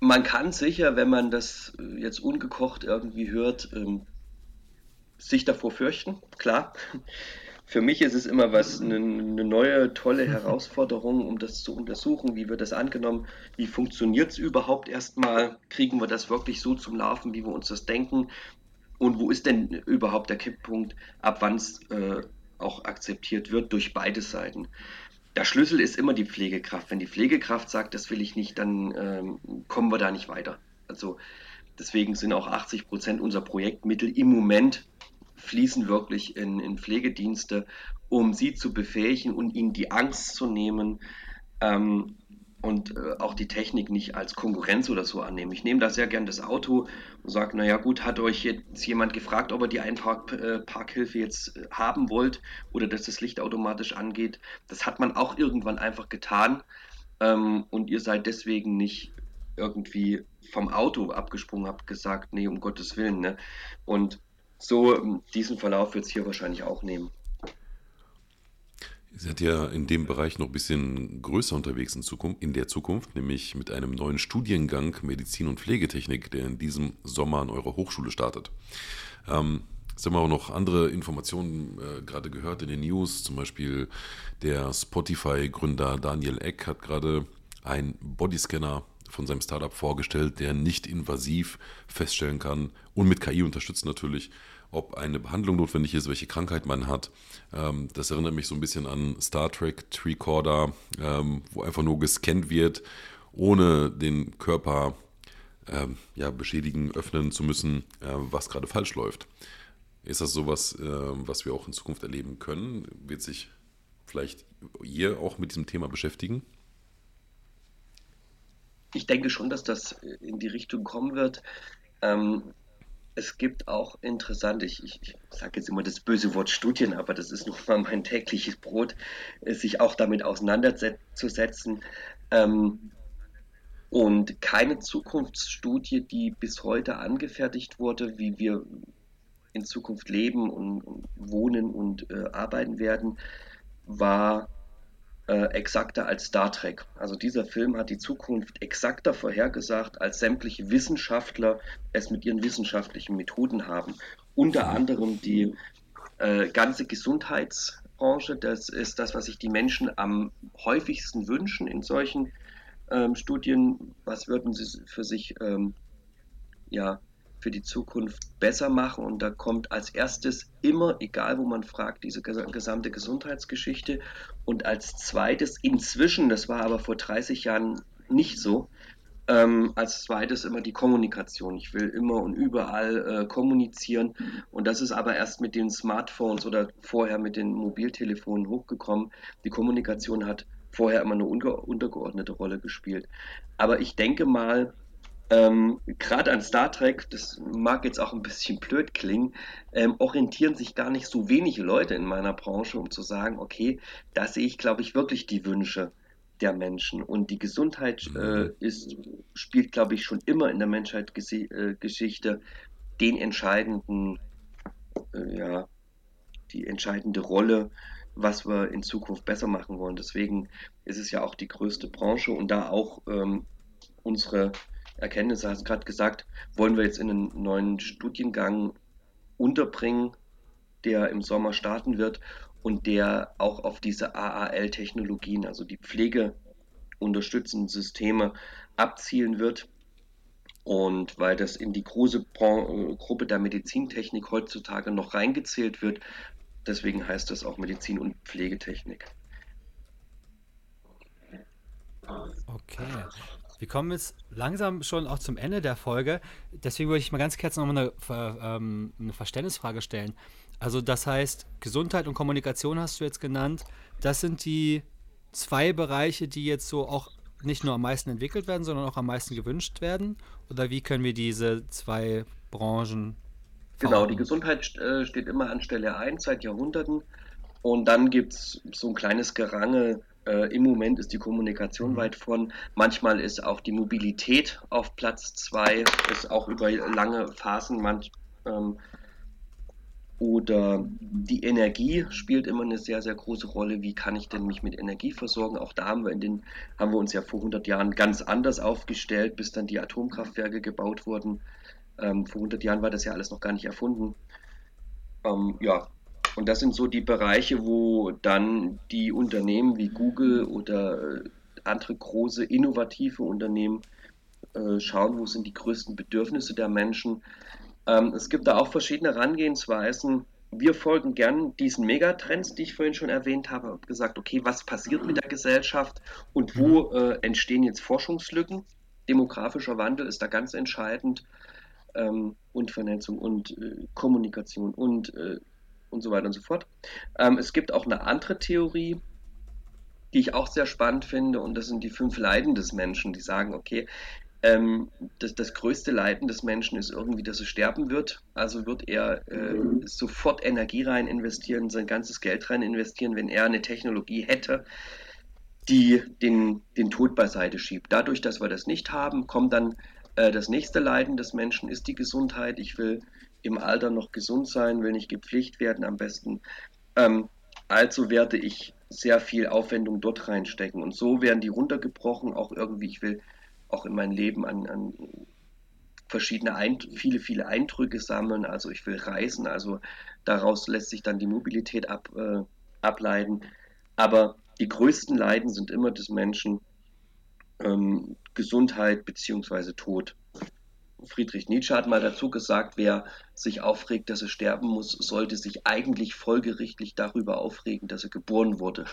Man kann sicher, wenn man das jetzt ungekocht irgendwie hört, ähm, sich davor fürchten, klar. Für mich ist es immer was, eine, eine neue, tolle <laughs> Herausforderung, um das zu untersuchen. Wie wird das angenommen? Wie funktioniert es überhaupt erstmal? Kriegen wir das wirklich so zum Laufen, wie wir uns das denken? Und wo ist denn überhaupt der Kipppunkt, ab wann es äh, auch akzeptiert wird durch beide Seiten? Der Schlüssel ist immer die Pflegekraft. Wenn die Pflegekraft sagt, das will ich nicht, dann ähm, kommen wir da nicht weiter. Also deswegen sind auch 80 Prozent unserer Projektmittel im Moment fließen wirklich in, in Pflegedienste, um sie zu befähigen und ihnen die Angst zu nehmen ähm, und äh, auch die Technik nicht als Konkurrenz oder so annehmen. Ich nehme da sehr gern das Auto und sage, naja gut, hat euch jetzt jemand gefragt, ob ihr die Einparkhilfe äh, jetzt äh, haben wollt oder dass das Licht automatisch angeht. Das hat man auch irgendwann einfach getan ähm, und ihr seid deswegen nicht irgendwie vom Auto abgesprungen, habt gesagt, nee, um Gottes Willen. Ne? Und so ähm, diesen Verlauf wird es hier wahrscheinlich auch nehmen. Ihr seid ja in dem Bereich noch ein bisschen größer unterwegs in, Zukunft, in der Zukunft, nämlich mit einem neuen Studiengang Medizin und Pflegetechnik, der in diesem Sommer an eurer Hochschule startet. Ähm, Jetzt haben wir auch noch andere Informationen äh, gerade gehört in den News. Zum Beispiel der Spotify-Gründer Daniel Eck hat gerade einen Bodyscanner von seinem Startup vorgestellt, der nicht invasiv feststellen kann und mit KI unterstützt natürlich, ob eine Behandlung notwendig ist, welche Krankheit man hat. Ähm, das erinnert mich so ein bisschen an Star Trek Tricorder, ähm, wo einfach nur gescannt wird, ohne den Körper ähm, ja, beschädigen, öffnen zu müssen, äh, was gerade falsch läuft. Ist das sowas, äh, was wir auch in Zukunft erleben können? Wird sich vielleicht ihr auch mit diesem Thema beschäftigen? ich denke schon, dass das in die Richtung kommen wird. Ähm, es gibt auch interessante, ich, ich, sage jetzt immer das böse Wort Studien, aber das ist nun mal mein tägliches Brot, sich auch damit auseinanderzusetzen. Ähm, und keine Zukunftsstudie, die bis heute angefertigt wurde, wie wir in Zukunft leben und, und wohnen und äh, arbeiten werden, war äh, exakter als Star Trek. Also dieser Film hat die Zukunft exakter vorhergesagt, als sämtliche Wissenschaftler es mit ihren wissenschaftlichen Methoden haben. Unter anderem die äh, ganze Gesundheitsbranche, das ist das, was sich die Menschen am häufigsten wünschen in solchen ähm, Studien. Was würden sie für sich ähm, ja, für die Zukunft besser machen. Und da kommt als erstes immer, egal wo man fragt, diese gesamte Gesundheitsgeschichte. Und als zweites inzwischen, das war aber vor 30 Jahren nicht so, ähm, als zweites immer die Kommunikation. Ich will immer und überall äh, kommunizieren. Und das ist aber erst mit den Smartphones oder vorher mit den Mobiltelefonen hochgekommen. Die Kommunikation hat vorher immer eine untergeordnete Rolle gespielt. Aber ich denke mal, ähm, gerade an Star Trek, das mag jetzt auch ein bisschen blöd klingen, ähm, orientieren sich gar nicht so wenige Leute in meiner Branche, um zu sagen, okay, da sehe ich, glaube ich, wirklich die Wünsche der Menschen. Und die Gesundheit äh, mhm. ist, spielt, glaube ich, schon immer in der Menschheitsgeschichte äh, den entscheidenden, äh, ja, die entscheidende Rolle, was wir in Zukunft besser machen wollen. Deswegen ist es ja auch die größte Branche und da auch ähm, unsere Erkenntnisse, hast gerade gesagt, wollen wir jetzt in einen neuen Studiengang unterbringen, der im Sommer starten wird und der auch auf diese AAL-Technologien, also die Pflege unterstützenden Systeme abzielen wird. Und weil das in die große Bran Gruppe der Medizintechnik heutzutage noch reingezählt wird, deswegen heißt das auch Medizin- und Pflegetechnik. Okay. Wir kommen jetzt langsam schon auch zum Ende der Folge. Deswegen würde ich mal ganz kurz nochmal eine, ähm, eine Verständnisfrage stellen. Also das heißt, Gesundheit und Kommunikation hast du jetzt genannt. Das sind die zwei Bereiche, die jetzt so auch nicht nur am meisten entwickelt werden, sondern auch am meisten gewünscht werden? Oder wie können wir diese zwei Branchen Genau, die Gesundheit äh, steht immer an Stelle 1 seit Jahrhunderten. Und dann gibt es so ein kleines Gerangel. Äh, Im Moment ist die Kommunikation mhm. weit vorn. Manchmal ist auch die Mobilität auf Platz 2, ist auch über lange Phasen manch, ähm, oder die Energie spielt immer eine sehr, sehr große Rolle. Wie kann ich denn mich mit Energie versorgen? Auch da haben wir, in den, haben wir uns ja vor 100 Jahren ganz anders aufgestellt, bis dann die Atomkraftwerke gebaut wurden. Ähm, vor 100 Jahren war das ja alles noch gar nicht erfunden. Ähm, ja, und das sind so die Bereiche, wo dann die Unternehmen wie Google oder andere große innovative Unternehmen äh, schauen, wo sind die größten Bedürfnisse der Menschen ähm, es gibt da auch verschiedene Herangehensweisen. Wir folgen gern diesen Megatrends, die ich vorhin schon erwähnt habe, und gesagt, okay, was passiert mit der Gesellschaft und wo mhm. äh, entstehen jetzt Forschungslücken? Demografischer Wandel ist da ganz entscheidend ähm, und Vernetzung und äh, Kommunikation und, äh, und so weiter und so fort. Ähm, es gibt auch eine andere Theorie, die ich auch sehr spannend finde, und das sind die fünf Leiden des Menschen, die sagen, okay, ähm, das, das größte Leiden des Menschen ist irgendwie, dass er sterben wird. Also wird er äh, sofort Energie rein investieren, sein ganzes Geld rein investieren, wenn er eine Technologie hätte, die den, den Tod beiseite schiebt. Dadurch, dass wir das nicht haben, kommt dann äh, das nächste Leiden des Menschen, ist die Gesundheit. Ich will im Alter noch gesund sein, will nicht gepflegt werden am besten. Ähm, also werde ich sehr viel Aufwendung dort reinstecken. Und so werden die runtergebrochen, auch irgendwie, ich will auch in mein Leben an, an verschiedene, Eint viele, viele Eindrücke sammeln. Also ich will reisen, also daraus lässt sich dann die Mobilität ab, äh, ableiten. Aber die größten Leiden sind immer des Menschen ähm, Gesundheit bzw. Tod. Friedrich Nietzsche hat mal dazu gesagt, wer sich aufregt, dass er sterben muss, sollte sich eigentlich folgerichtlich darüber aufregen, dass er geboren wurde.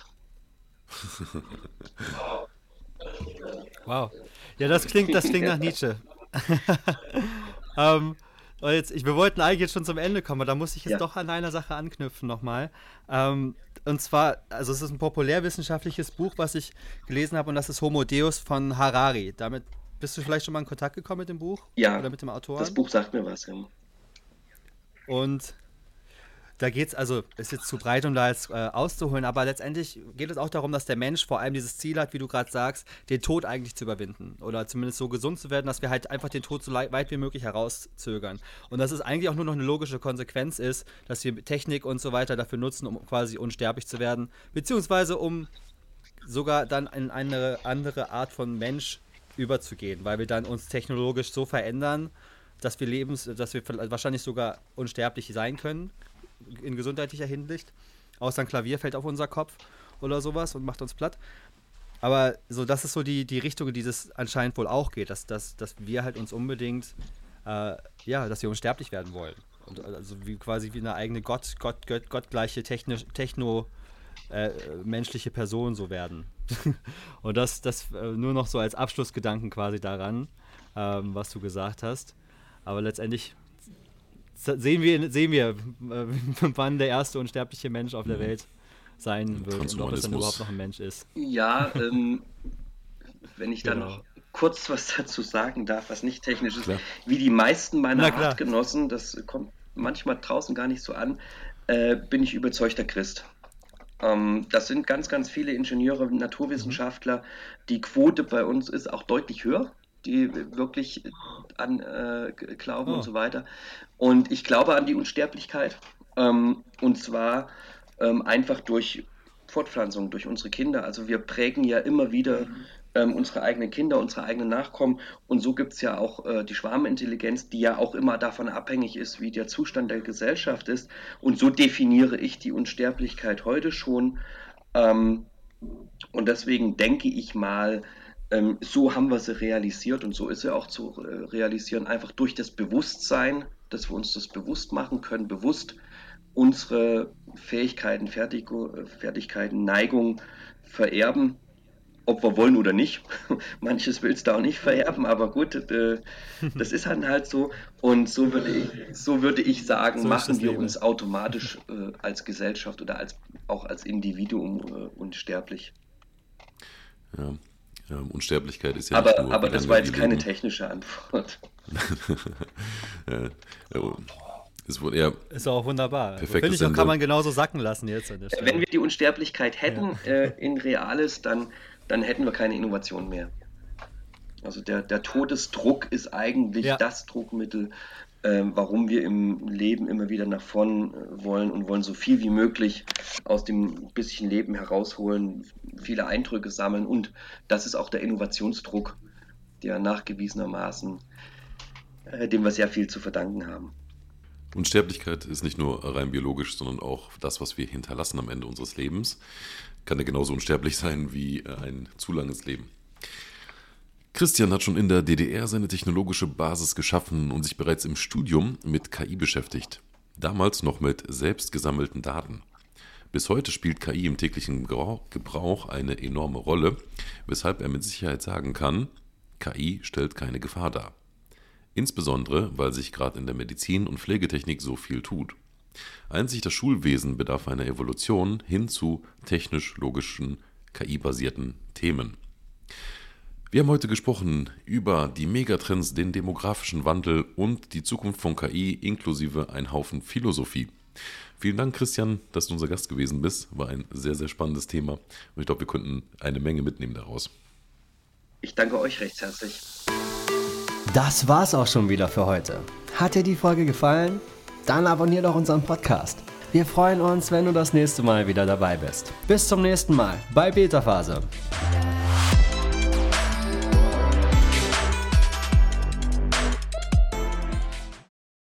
Wow. Ja, das klingt, das klingt nach Nietzsche. <laughs> ähm, jetzt, ich, wir wollten eigentlich jetzt schon zum Ende kommen, aber da muss ich jetzt ja. doch an einer Sache anknüpfen nochmal. Ähm, und zwar, also es ist ein populärwissenschaftliches Buch, was ich gelesen habe, und das ist Homo Deus von Harari. Damit bist du vielleicht schon mal in Kontakt gekommen mit dem Buch? Ja. Oder mit dem Autor? Das Buch sagt mir was, ja. Und da geht es, also ist jetzt zu breit, um da jetzt äh, auszuholen, aber letztendlich geht es auch darum, dass der Mensch vor allem dieses Ziel hat, wie du gerade sagst, den Tod eigentlich zu überwinden oder zumindest so gesund zu werden, dass wir halt einfach den Tod so weit wie möglich herauszögern. Und dass es eigentlich auch nur noch eine logische Konsequenz ist, dass wir Technik und so weiter dafür nutzen, um quasi unsterblich zu werden, beziehungsweise um sogar dann in eine andere Art von Mensch überzugehen, weil wir dann uns technologisch so verändern, dass wir lebens, dass wir wahrscheinlich sogar unsterblich sein können in gesundheitlicher Hinsicht. Außer ein Klavier fällt auf unser Kopf oder sowas und macht uns platt. Aber so, das ist so die, die Richtung, in die das anscheinend wohl auch geht, dass, dass, dass wir halt uns unbedingt, äh, ja, dass wir unsterblich werden wollen. Und also wie quasi wie eine eigene Gott, Gott, Gott, gottgleiche technisch, Techno, äh, menschliche Person so werden. <laughs> und das, das äh, nur noch so als Abschlussgedanken quasi daran, ähm, was du gesagt hast. Aber letztendlich sehen wir, sehen wir, äh, <laughs> wann der erste unsterbliche Mensch auf der mhm. Welt sein wird und ob es dann überhaupt noch ein Mensch ist. Ja, ähm, wenn ich genau. da noch kurz was <laughs> dazu sagen darf, was nicht technisch ist, klar. wie die meisten meiner Artgenossen, das kommt manchmal draußen gar nicht so an, äh, bin ich überzeugter Christ. Ähm, das sind ganz, ganz viele Ingenieure, Naturwissenschaftler. Mhm. Die Quote bei uns ist auch deutlich höher die wirklich an äh, glauben oh. und so weiter. Und ich glaube an die Unsterblichkeit. Ähm, und zwar ähm, einfach durch Fortpflanzung, durch unsere Kinder. Also wir prägen ja immer wieder ähm, unsere eigenen Kinder, unsere eigenen Nachkommen. Und so gibt es ja auch äh, die Schwarmintelligenz, die ja auch immer davon abhängig ist, wie der Zustand der Gesellschaft ist. Und so definiere ich die Unsterblichkeit heute schon. Ähm, und deswegen denke ich mal, Ähm, so haben wir sie realisiert und so ist sie auch zu äh, realisieren, einfach durch das Bewusstsein, dass wir uns das bewusst machen können, bewusst unsere Fähigkeiten, Fertig Fertigkeiten, Neigung vererben ob wir wollen oder nicht. <laughs> Manches willst du auch nicht vererben, aber gut, äh, das ist dann halt so. Und so würde ich, so würde ich sagen, so machen wir Leben. uns automatisch äh, als Gesellschaft oder als, auch als Individuum äh, unsterblich. Ja. ja, Unsterblichkeit ist ja aber, nur, Aber das war jetzt keine technische Antwort. <laughs> ja, ja, es wurde eher ist auch wunderbar. Finde ich auch, kann man genauso sacken lassen jetzt. Wenn wir die Unsterblichkeit hätten ja. äh, in Reales, dann dann hätten wir keine Innovation mehr. Also der, der Todesdruck ist eigentlich ja. das Druckmittel, äh, warum wir im Leben immer wieder nach vorn äh, wollen und wollen so viel wie möglich aus dem bisschen Leben herausholen, viele Eindrücke sammeln und das ist auch der Innovationsdruck, der nachgewiesenermaßen, äh, dem wir sehr viel zu verdanken haben. Unsterblichkeit ist nicht nur rein biologisch, sondern auch das, was wir hinterlassen am Ende unseres Lebens kann er genauso unsterblich <laughs> sein wie äh, ein zu langes Leben. Christian hat schon in der DDR seine technologische Basis geschaffen und sich bereits im Studium mit KI beschäftigt. Damals noch mit selbst gesammelten Daten. Bis heute spielt KI im täglichen Gebrauch eine enorme Rolle, weshalb er mit Sicherheit sagen kann, KI stellt keine Gefahr dar. Insbesondere, weil sich gerade in der Medizin und Pflegetechnik so viel tut. Einzig das Schulwesen bedarf einer Evolution hin zu technisch-logischen, KI-basierten Themen. Wir haben heute gesprochen über die Megatrends, den demografischen Wandel und die Zukunft von KI inklusive ein Haufen Philosophie. Vielen Dank, Christian, dass du unser Gast gewesen bist. War ein sehr, sehr spannendes Thema und ich glaube, wir konnten eine Menge mitnehmen daraus. Ich danke euch recht herzlich. Das war's auch schon wieder für heute. Hat dir die Folge gefallen? dann abonnier doch unseren Podcast. Wir freuen uns, wenn du das nächste Mal wieder dabei bist. Bis zum nächsten Mal bei Beta Phase.